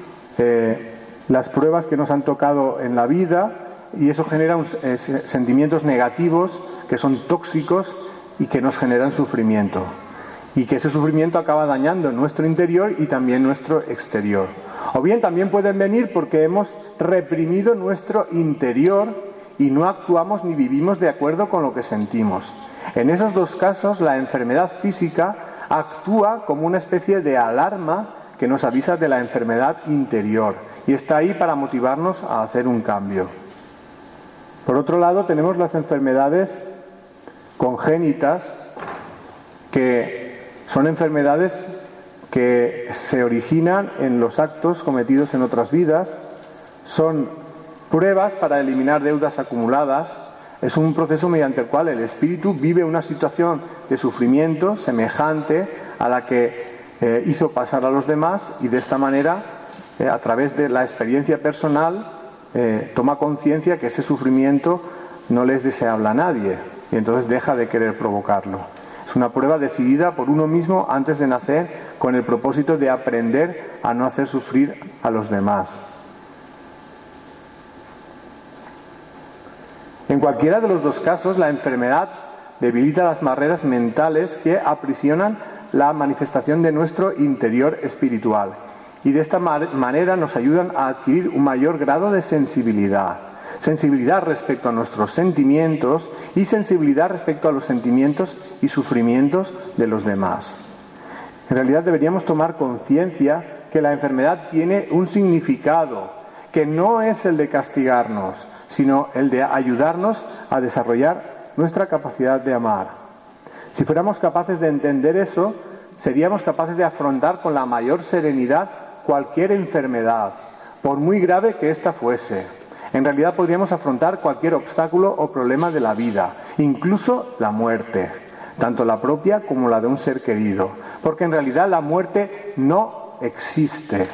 las pruebas que nos han tocado en la vida y eso genera sentimientos negativos que son tóxicos y que nos generan sufrimiento. Y que ese sufrimiento acaba dañando nuestro interior y también nuestro exterior. O bien también pueden venir porque hemos reprimido nuestro interior y no actuamos ni vivimos de acuerdo con lo que sentimos. En esos dos casos, la enfermedad física actúa como una especie de alarma que nos avisa de la enfermedad interior y está ahí para motivarnos a hacer un cambio. Por otro lado, tenemos las enfermedades congénitas, que son enfermedades que se originan en los actos cometidos en otras vidas, son pruebas para eliminar deudas acumuladas, es un proceso mediante el cual el espíritu vive una situación de sufrimiento semejante a la que eh, hizo pasar a los demás y de esta manera, eh, a través de la experiencia personal, eh, toma conciencia que ese sufrimiento no le es deseable a nadie y entonces deja de querer provocarlo. Es una prueba decidida por uno mismo antes de nacer con el propósito de aprender a no hacer sufrir a los demás. En cualquiera de los dos casos, la enfermedad debilita las barreras mentales que aprisionan la manifestación de nuestro interior espiritual y de esta manera nos ayudan a adquirir un mayor grado de sensibilidad. Sensibilidad respecto a nuestros sentimientos y sensibilidad respecto a los sentimientos y sufrimientos de los demás. En realidad deberíamos tomar conciencia que la enfermedad tiene un significado, que no es el de castigarnos, sino el de ayudarnos a desarrollar nuestra capacidad de amar. Si fuéramos capaces de entender eso, seríamos capaces de afrontar con la mayor serenidad cualquier enfermedad, por muy grave que ésta fuese. En realidad podríamos afrontar cualquier obstáculo o problema de la vida, incluso la muerte, tanto la propia como la de un ser querido, porque en realidad la muerte no existe.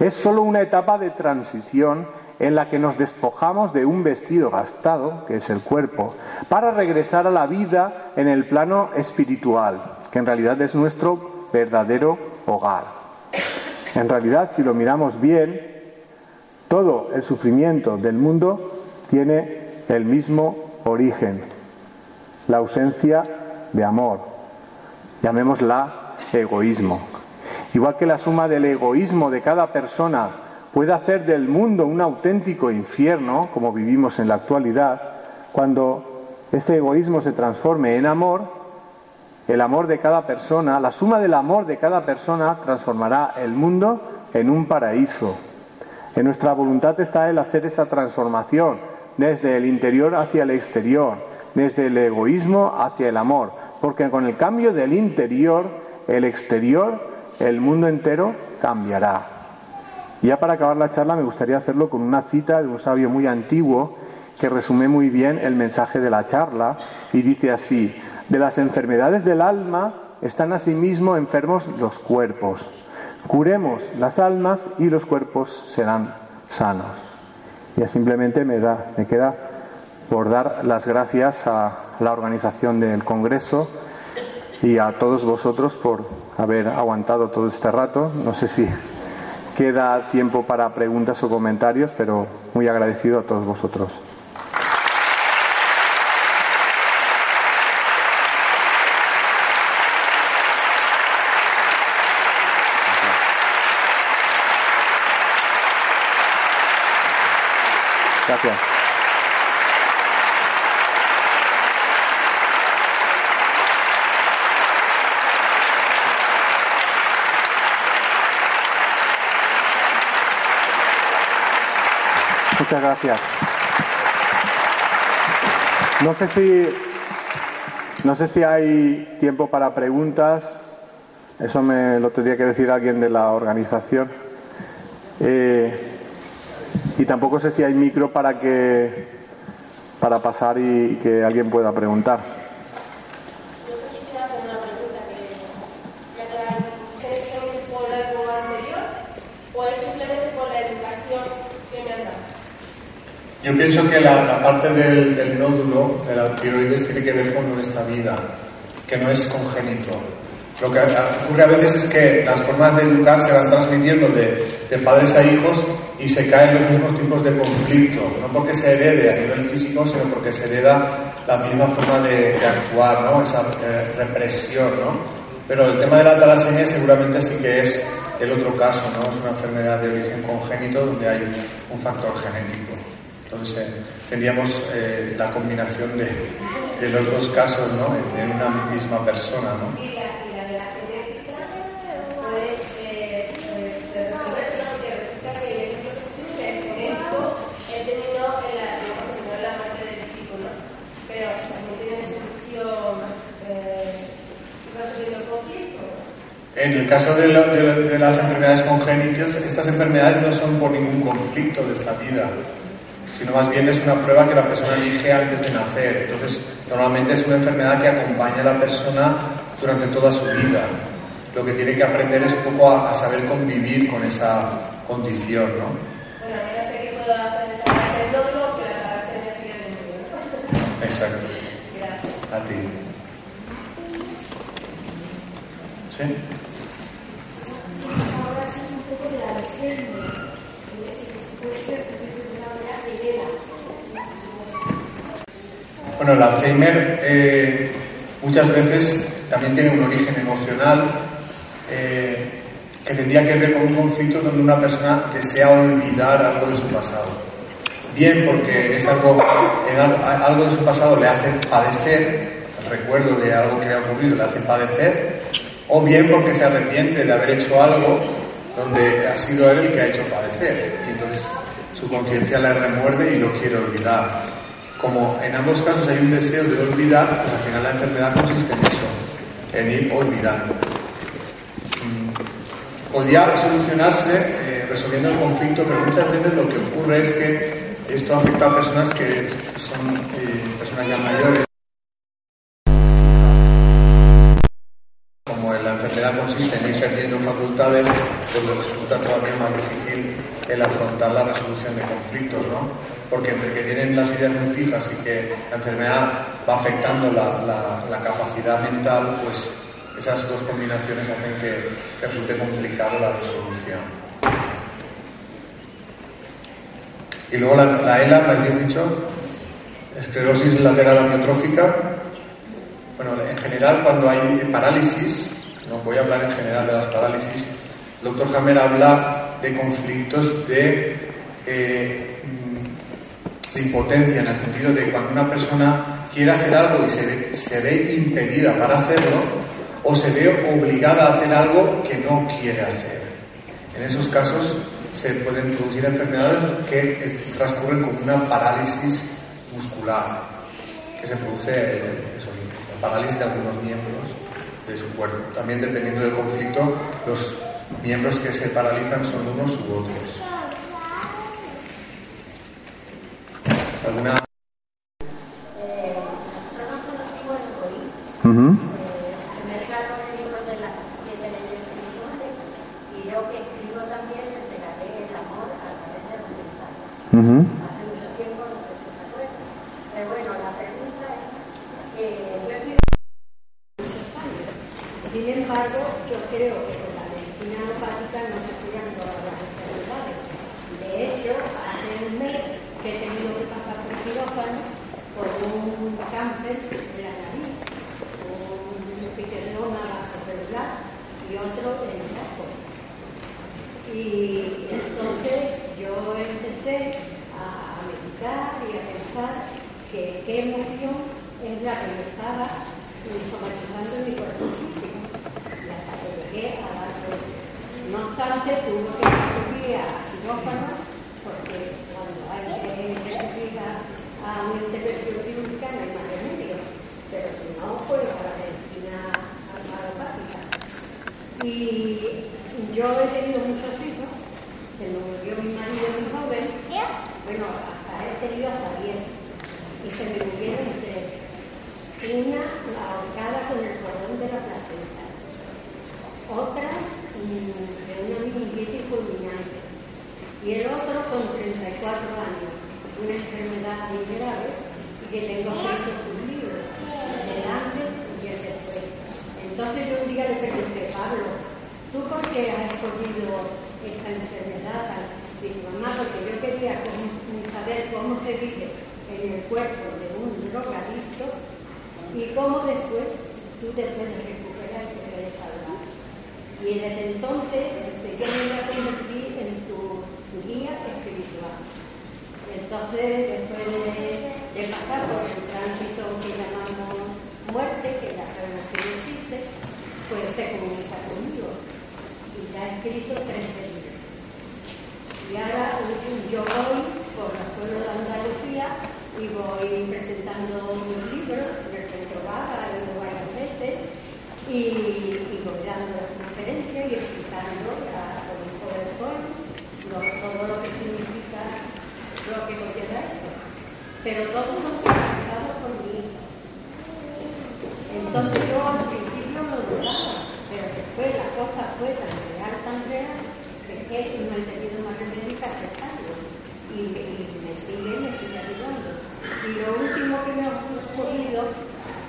Es solo una etapa de transición en la que nos despojamos de un vestido gastado, que es el cuerpo, para regresar a la vida en el plano espiritual, que en realidad es nuestro verdadero hogar. En realidad, si lo miramos bien, todo el sufrimiento del mundo tiene el mismo origen, la ausencia de amor. Llamémosla egoísmo. Igual que la suma del egoísmo de cada persona puede hacer del mundo un auténtico infierno, como vivimos en la actualidad, cuando ese egoísmo se transforme en amor, el amor de cada persona, la suma del amor de cada persona transformará el mundo en un paraíso. En nuestra voluntad está el hacer esa transformación desde el interior hacia el exterior, desde el egoísmo hacia el amor, porque con el cambio del interior, el exterior, el mundo entero cambiará. Y ya para acabar la charla me gustaría hacerlo con una cita de un sabio muy antiguo que resume muy bien el mensaje de la charla y dice así, de las enfermedades del alma están asimismo enfermos los cuerpos. Curemos las almas y los cuerpos serán sanos. Ya simplemente me, da, me queda por dar las gracias a la organización del Congreso y a todos vosotros por haber aguantado todo este rato. No sé si queda tiempo para preguntas o comentarios, pero muy agradecido a todos vosotros. Muchas gracias. No sé si no sé si hay tiempo para preguntas. Eso me lo tendría que decir alguien de la organización. Eh, y tampoco sé si hay micro para que para pasar y, que alguien pueda preguntar. Yo pienso que la, parte del, nódulo de la tiroides tiene que ver con nuestra vida, que no es congénito. Lo que ocurre a veces es que las formas de educar se van transmitiendo de padres a hijos y se caen los mismos tipos de conflicto, no porque se herede a nivel físico, sino porque se hereda la misma forma de, de actuar, ¿no? esa eh, represión. ¿no? Pero el tema de la talasemia seguramente sí que es el otro caso, ¿no? es una enfermedad de origen congénito donde hay un factor genético. Entonces eh, tendríamos eh, la combinación de, de, los dos casos ¿no? en, en una misma persona. ¿no? Y la, y la de la genética, pues, eh, pues se resuelve porque resulta que el ejemplo que genético he tenido en la, no en la parte del chico, ¿no? Pero también tiene solución eh, resolviendo el conflicto. En el caso de, la- de la- de las enfermedades congénitas, estas enfermedades no son por ningún conflicto de esta vida, sino más bien es una prueba que la persona elige antes de nacer. Entonces, normalmente es una enfermedad que acompaña a la persona durante toda su vida. Lo que tiene que aprender es un poco a, a saber convivir con esa condición, ¿no? Bueno, yo no sé qué puedo hacer esa parte del nódulo que la talasemia sigue teniendo. Exacto. Gracias. A ti. ¿Sí? Ahora sí un poco de Alzheimer. Puede ser, pues es una manera de vela. Bueno, el Alzheimer eh, muchas veces también tiene un origen emocional eh, que tendría que ver con un conflicto donde una persona desea olvidar algo de su pasado. Bien porque es algo, en al- a- algo de su pasado le hace padecer, el recuerdo de algo que le ha ocurrido le hace padecer, o bien porque se arrepiente de haber hecho algo donde ha sido él el que ha hecho padecer. Y entonces su conciencia le remuerde y lo quiere olvidar. Como en ambos casos hay un deseo de olvidar, pues al final la enfermedad consiste en eso, en ir olvidando. Mm, Podría solucionarse eh, resolviendo el conflicto, pero muchas veces lo que ocurre es que esto afecta a personas que son eh, personas ya mayores. Como la enfermedad consiste en ir perdiendo facultades, pues resulta todavía más difícil el afrontar la resolución de conflictos, ¿no? Porque entre que tienen las ideas muy fijas y que la enfermedad va afectando la, la- la capacidad mental, pues esas dos combinaciones hacen que, que resulte complicado la resolución. Y luego la, la ELA, ¿me habéis dicho? Esclerosis lateral amiotrófica. Bueno, en general cuando hay parálisis, no voy a hablar en general de las parálisis, el doctor Hammer habla de conflictos de, eh, de impotencia, en el sentido de cuando una persona quiere quiere hacer algo y se ve, se ve impedida para hacerlo, o se ve obligada a hacer algo que no quiere hacer. En esos casos se pueden producir enfermedades que eh, transcurren como una parálisis muscular, que se produce eh, eso, la parálisis de algunos miembros de su cuerpo. También dependiendo del conflicto, los miembros que se paralizan son unos u otros. ¿Alguna? Me regalo el Pero todos son canalizados por mi hijo. Entonces yo al principio lo dudaba, pero después la cosa fue tan real, tan real, que que no he tenido más remedio que aceptarlo. Y, y me sigue, me sigue ayudando. Y lo último que me ha ocurrido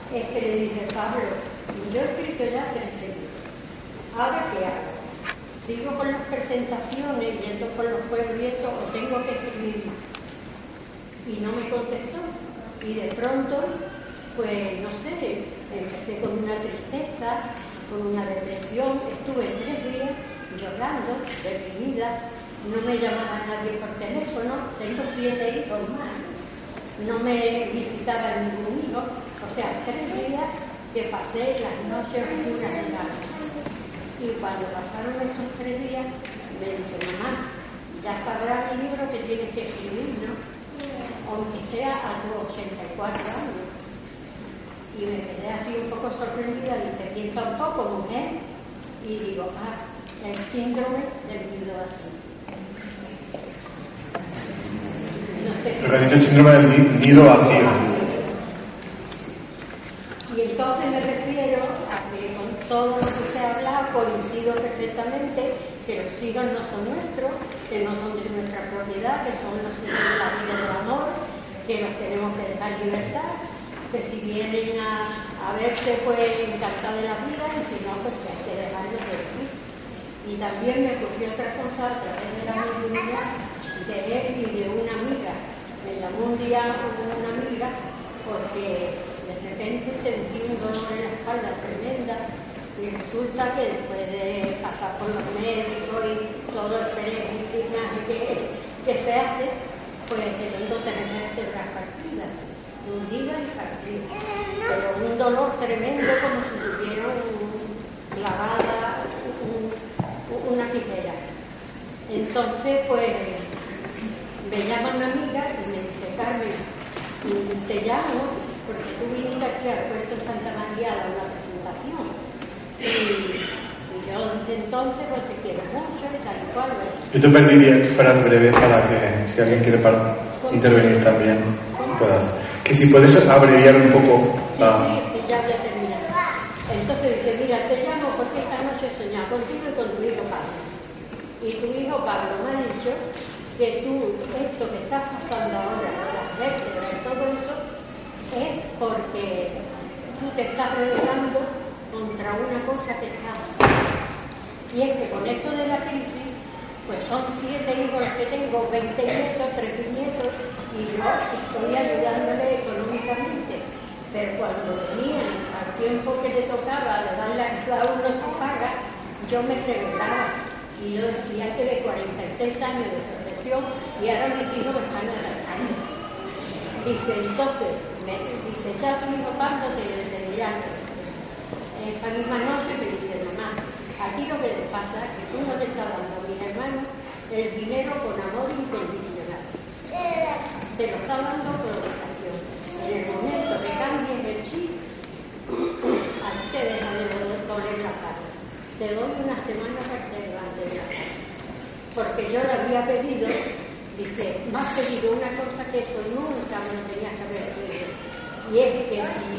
es que le dije, Pablo, yo he escrito ya 13 libros. ¿Ahora qué hago? ¿Sigo con las presentaciones, yendo por los pueblos y eso, o tengo que escribir más? y no me contestó. Y de pronto, pues no sé, empecé con una tristeza, con una depresión, estuve tres días llorando, deprimida, no me llamaba nadie por teléfono, tengo siete hijos más, no me visitaba ningún hijo, o sea, tres días que pasé las noches oscuras en la Y cuando pasaron esos tres días, me dije, mamá, ya sabrás el libro que tienes que escribir, ¿no? Aunque sea a tus 84 años. Y me quedé así un poco sorprendida, dice, piensa un poco, mujer, y digo, ah, el síndrome del nido así. No sé ha dicho el síndrome del ni- nido vacío. Y entonces me refiero a que con todo lo que se ha hablado coincido perfectamente que los hijos no son nuestros, que no son de nuestra propiedad, que son los de la vida del amor, que los tenemos que dejar libertad, que si vienen a, a verse pues encantar de la vida y si no pues hay que dejarlos de vivir. Y también me ocurrió otra cosa a través de la mediunidad de él y de una amiga. Me llamó un día una amiga porque de repente sentí un dolor en la espalda tremenda y resulta que después de pasar por los médicos y todo el peregrinaje que, que se hace, pues tengo tres vértebras partidas. Y hundida y partida. Pero un dolor tremendo como si tuviera clavada un- una tijera. Entonces, pues, me llama una amiga y me dice, Carmen, te llamo porque tú viniste aquí al puerto de Santa María a presentación. Y, yo desde entonces pues te quiero mucho y tal y cual. ¿ves? Yo te pediría que fueras breve para que si alguien quiere intervenir también puedas. Que si puedes abreviar un poco Sí, la... sí, sí, ya voy a terminar. Entonces dice, mira, te llamo porque esta noche he soñado contigo y con tu hijo Pablo. Y tu hijo Pablo me ha dicho que tú, esto que estás pasando ahora, las y todo eso, es porque tú te estás rebelando contra una cosa que está. Y es que con esto de la crisis, pues son siete hijos que tengo, 20 nietos, tres nietos, y yo estoy ayudándole económicamente. Pero cuando venían al tiempo que le tocaba de darle a uno su paga, yo me rebelaba. Y yo decía que de 46 años de profesión y ahora mis hijos están en la calle. Dice, entonces, me dice, ya tu hijo Pablo te, te dirá. Esa misma noche me dice, mamá, aquí lo que pasa es que tú no le estás dando a mis hermanos el dinero con amor incondicional. Te lo está dando por obligación. En el momento que cambies el chip, a ti te deja de doler la cara. Te doy una semana para que te levantes la cama. Porque yo le había pedido, dice, me has pedido una cosa que eso nunca me lo tenías que haber pedido. Y es que si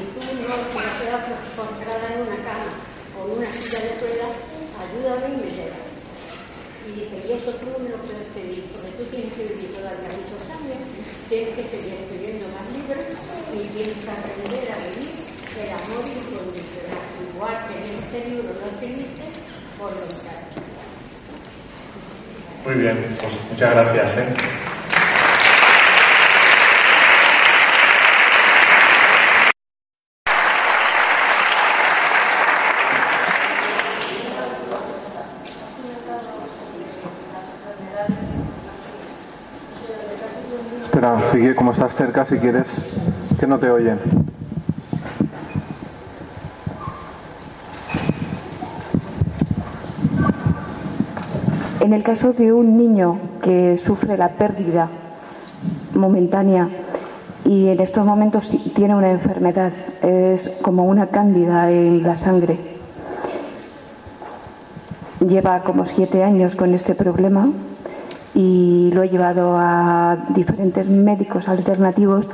tú no te quedas postrada en una cama en una silla de ruedas, ayúdame y me llevas. Y dice, y eso tú no me lo puedes pedir, porque tú tienes que vivir todavía muchos años, tienes que seguir escribiendo más libros y tienes que aprender a vivir el amor incondicional, igual que en este libro lo escribiste, por lo tanto. Muy bien, pues muchas gracias. ¿eh? Como estás cerca, si quieres, que no te oyen. En el caso de un niño que sufre la pérdida momentánea y en estos momentos tiene una enfermedad, es como una cándida en la sangre. Lleva como siete años con este problema y lo he llevado a diferentes médicos alternativos,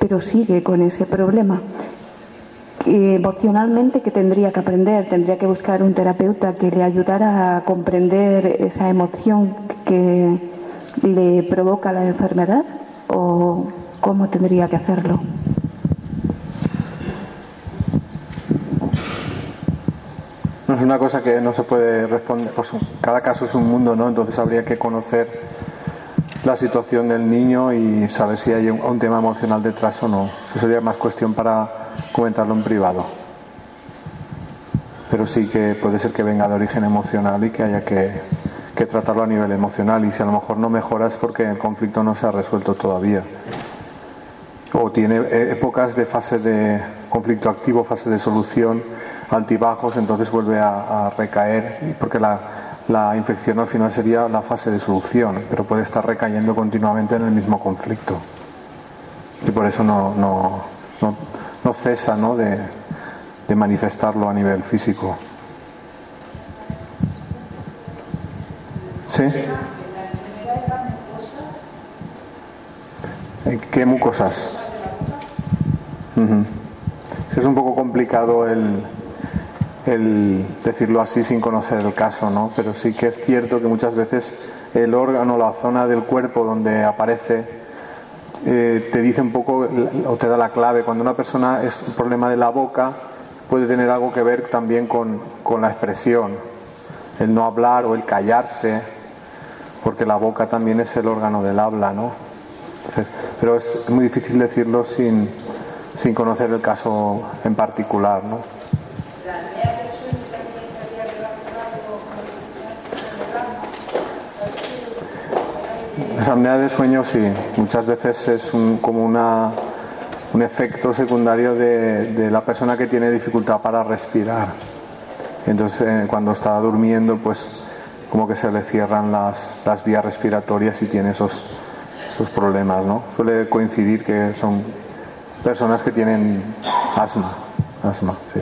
pero sigue con ese problema. Emocionalmente que tendría que aprender, tendría que buscar un terapeuta que le ayudara a comprender esa emoción que le provoca la enfermedad o cómo tendría que hacerlo. No es una cosa que no se puede responder, pues cada caso es un mundo, ¿no? Entonces habría que conocer la situación del niño y saber si hay un, tema emocional detrás o no. Eso sería más cuestión para comentarlo en privado. Pero sí que puede ser que venga de origen emocional y que haya que, que tratarlo a nivel emocional. Y si a lo mejor no mejora es porque el conflicto no se ha resuelto todavía. O tiene eh, épocas de fase de conflicto activo, fase de solución, altibajos, entonces vuelve a, a recaer, porque la, la infección al final sería la fase de solución, pero puede estar recayendo continuamente en el mismo conflicto. Y por eso no, no, no, no cesa ¿no? De, de manifestarlo a nivel físico. ¿Sí? ¿En ¿Qué mucosas? Es un poco complicado el, el decirlo así sin conocer el caso, ¿no? Pero sí que es cierto que muchas veces el órgano, la zona del cuerpo donde aparece, eh, te dice un poco o te da la clave. Cuando una persona es un problema de la boca, puede tener algo que ver también con, con la expresión, el no hablar o el callarse, porque la boca también es el órgano del habla, ¿no? Pero es muy difícil decirlo sin, sin conocer el caso en particular, ¿no? Apnea de sueño sí, muchas veces es un- como una un efecto secundario de, de la persona que tiene dificultad para respirar. Entonces, eh, cuando está durmiendo, pues como que se le cierran las, las vías respiratorias y tiene esos, esos problemas, ¿no? Suele coincidir que son personas que tienen asma, asma, sí.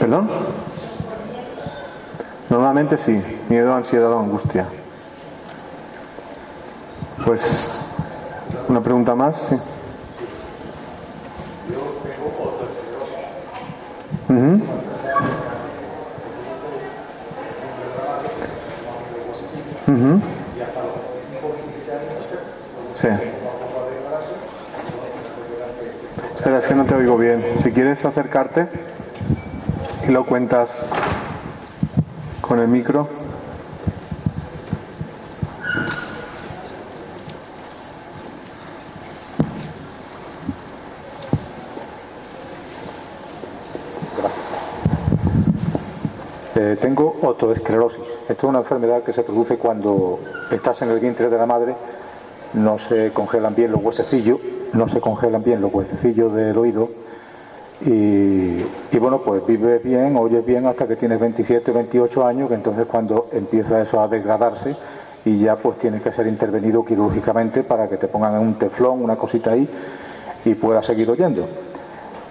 ¿Perdón? Normalmente sí, miedo, ansiedad o angustia. Pues, una pregunta más, sí. Ujú. Sí. Espera, es que no te oigo bien. Si quieres acercarte y lo cuentas con el micro. Eh, tengo otoesclerosis. Esto es una enfermedad que se produce cuando estás en el vientre de la madre, no se congelan bien los huesecillos, no se congelan bien los huesecillos del oído y, y bueno, pues vives bien, oyes bien hasta que tienes 27, 28 años, que entonces cuando empieza eso a degradarse y ya pues tiene que ser intervenido quirúrgicamente para que te pongan un teflón, una cosita ahí y puedas seguir oyendo.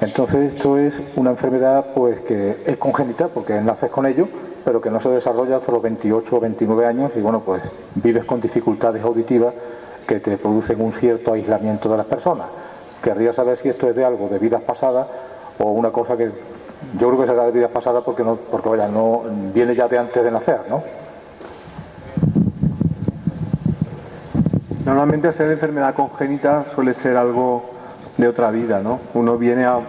Entonces esto es una enfermedad pues que es congénita porque naces con ello, pero que no se desarrolla hasta los 28 o 29 años y bueno pues vives con dificultades auditivas que te producen un cierto aislamiento de las personas. Querría saber si esto es de algo de vidas pasadas o una cosa que yo creo que será de vidas pasadas porque no porque vaya no viene ya de antes de nacer, ¿no? Normalmente ser enfermedad congénita suele ser algo de otra vida, ¿no? Uno viene a,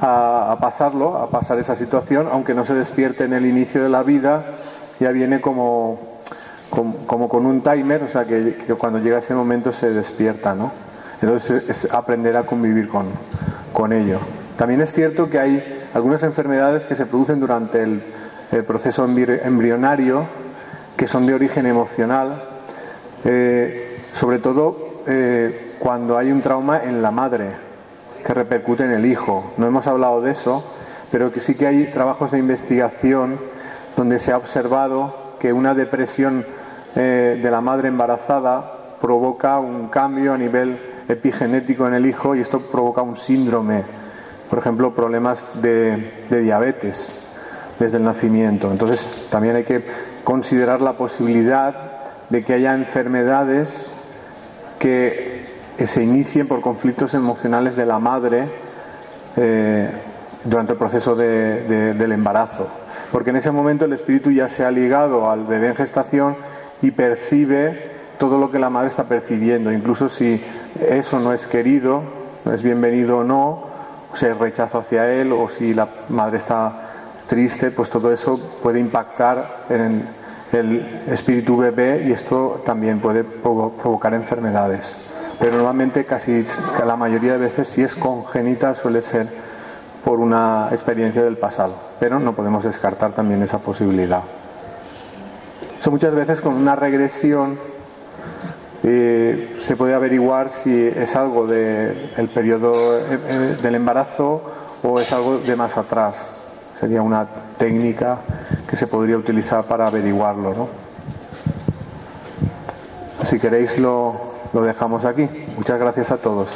a, pasarlo, a pasar esa situación, aunque no se despierte en el inicio de la vida, ya viene como, como, con un timer, o sea, que, cuando llega ese momento se despierta, ¿no? Entonces es aprender a convivir con, con ello. También es cierto que hay algunas enfermedades que se producen durante el, el proceso embrionario, que son de origen emocional, eh, sobre todo eh, cuando hay un trauma en la madre que repercute en el hijo. No hemos hablado de eso, pero que sí que hay trabajos de investigación donde se ha observado que una depresión eh, de la madre embarazada provoca un cambio a nivel epigenético en el hijo y esto provoca un síndrome, por ejemplo, problemas de, de diabetes desde el nacimiento. Entonces también hay que considerar la posibilidad de que haya enfermedades que que se inicien por conflictos emocionales de la madre eh, durante el proceso de, de, del embarazo. Porque en ese momento el espíritu ya se ha ligado al bebé en gestación y percibe todo lo que la madre está percibiendo, incluso si eso no es querido, no es bienvenido o no, o sea, rechazo hacia él, o si la madre está triste, pues todo eso puede impactar en el espíritu bebé y esto también puede provocar enfermedades pero normalmente casi la mayoría de veces si es congénita suele ser por una experiencia del pasado, pero no podemos descartar también esa posibilidad. Eso muchas veces con una regresión eh, se puede averiguar si es algo del de periodo eh, del embarazo o es algo de más atrás. Sería una técnica que se podría utilizar para averiguarlo. ¿no? Si queréis lo, lo dejamos aquí. Muchas gracias a todos.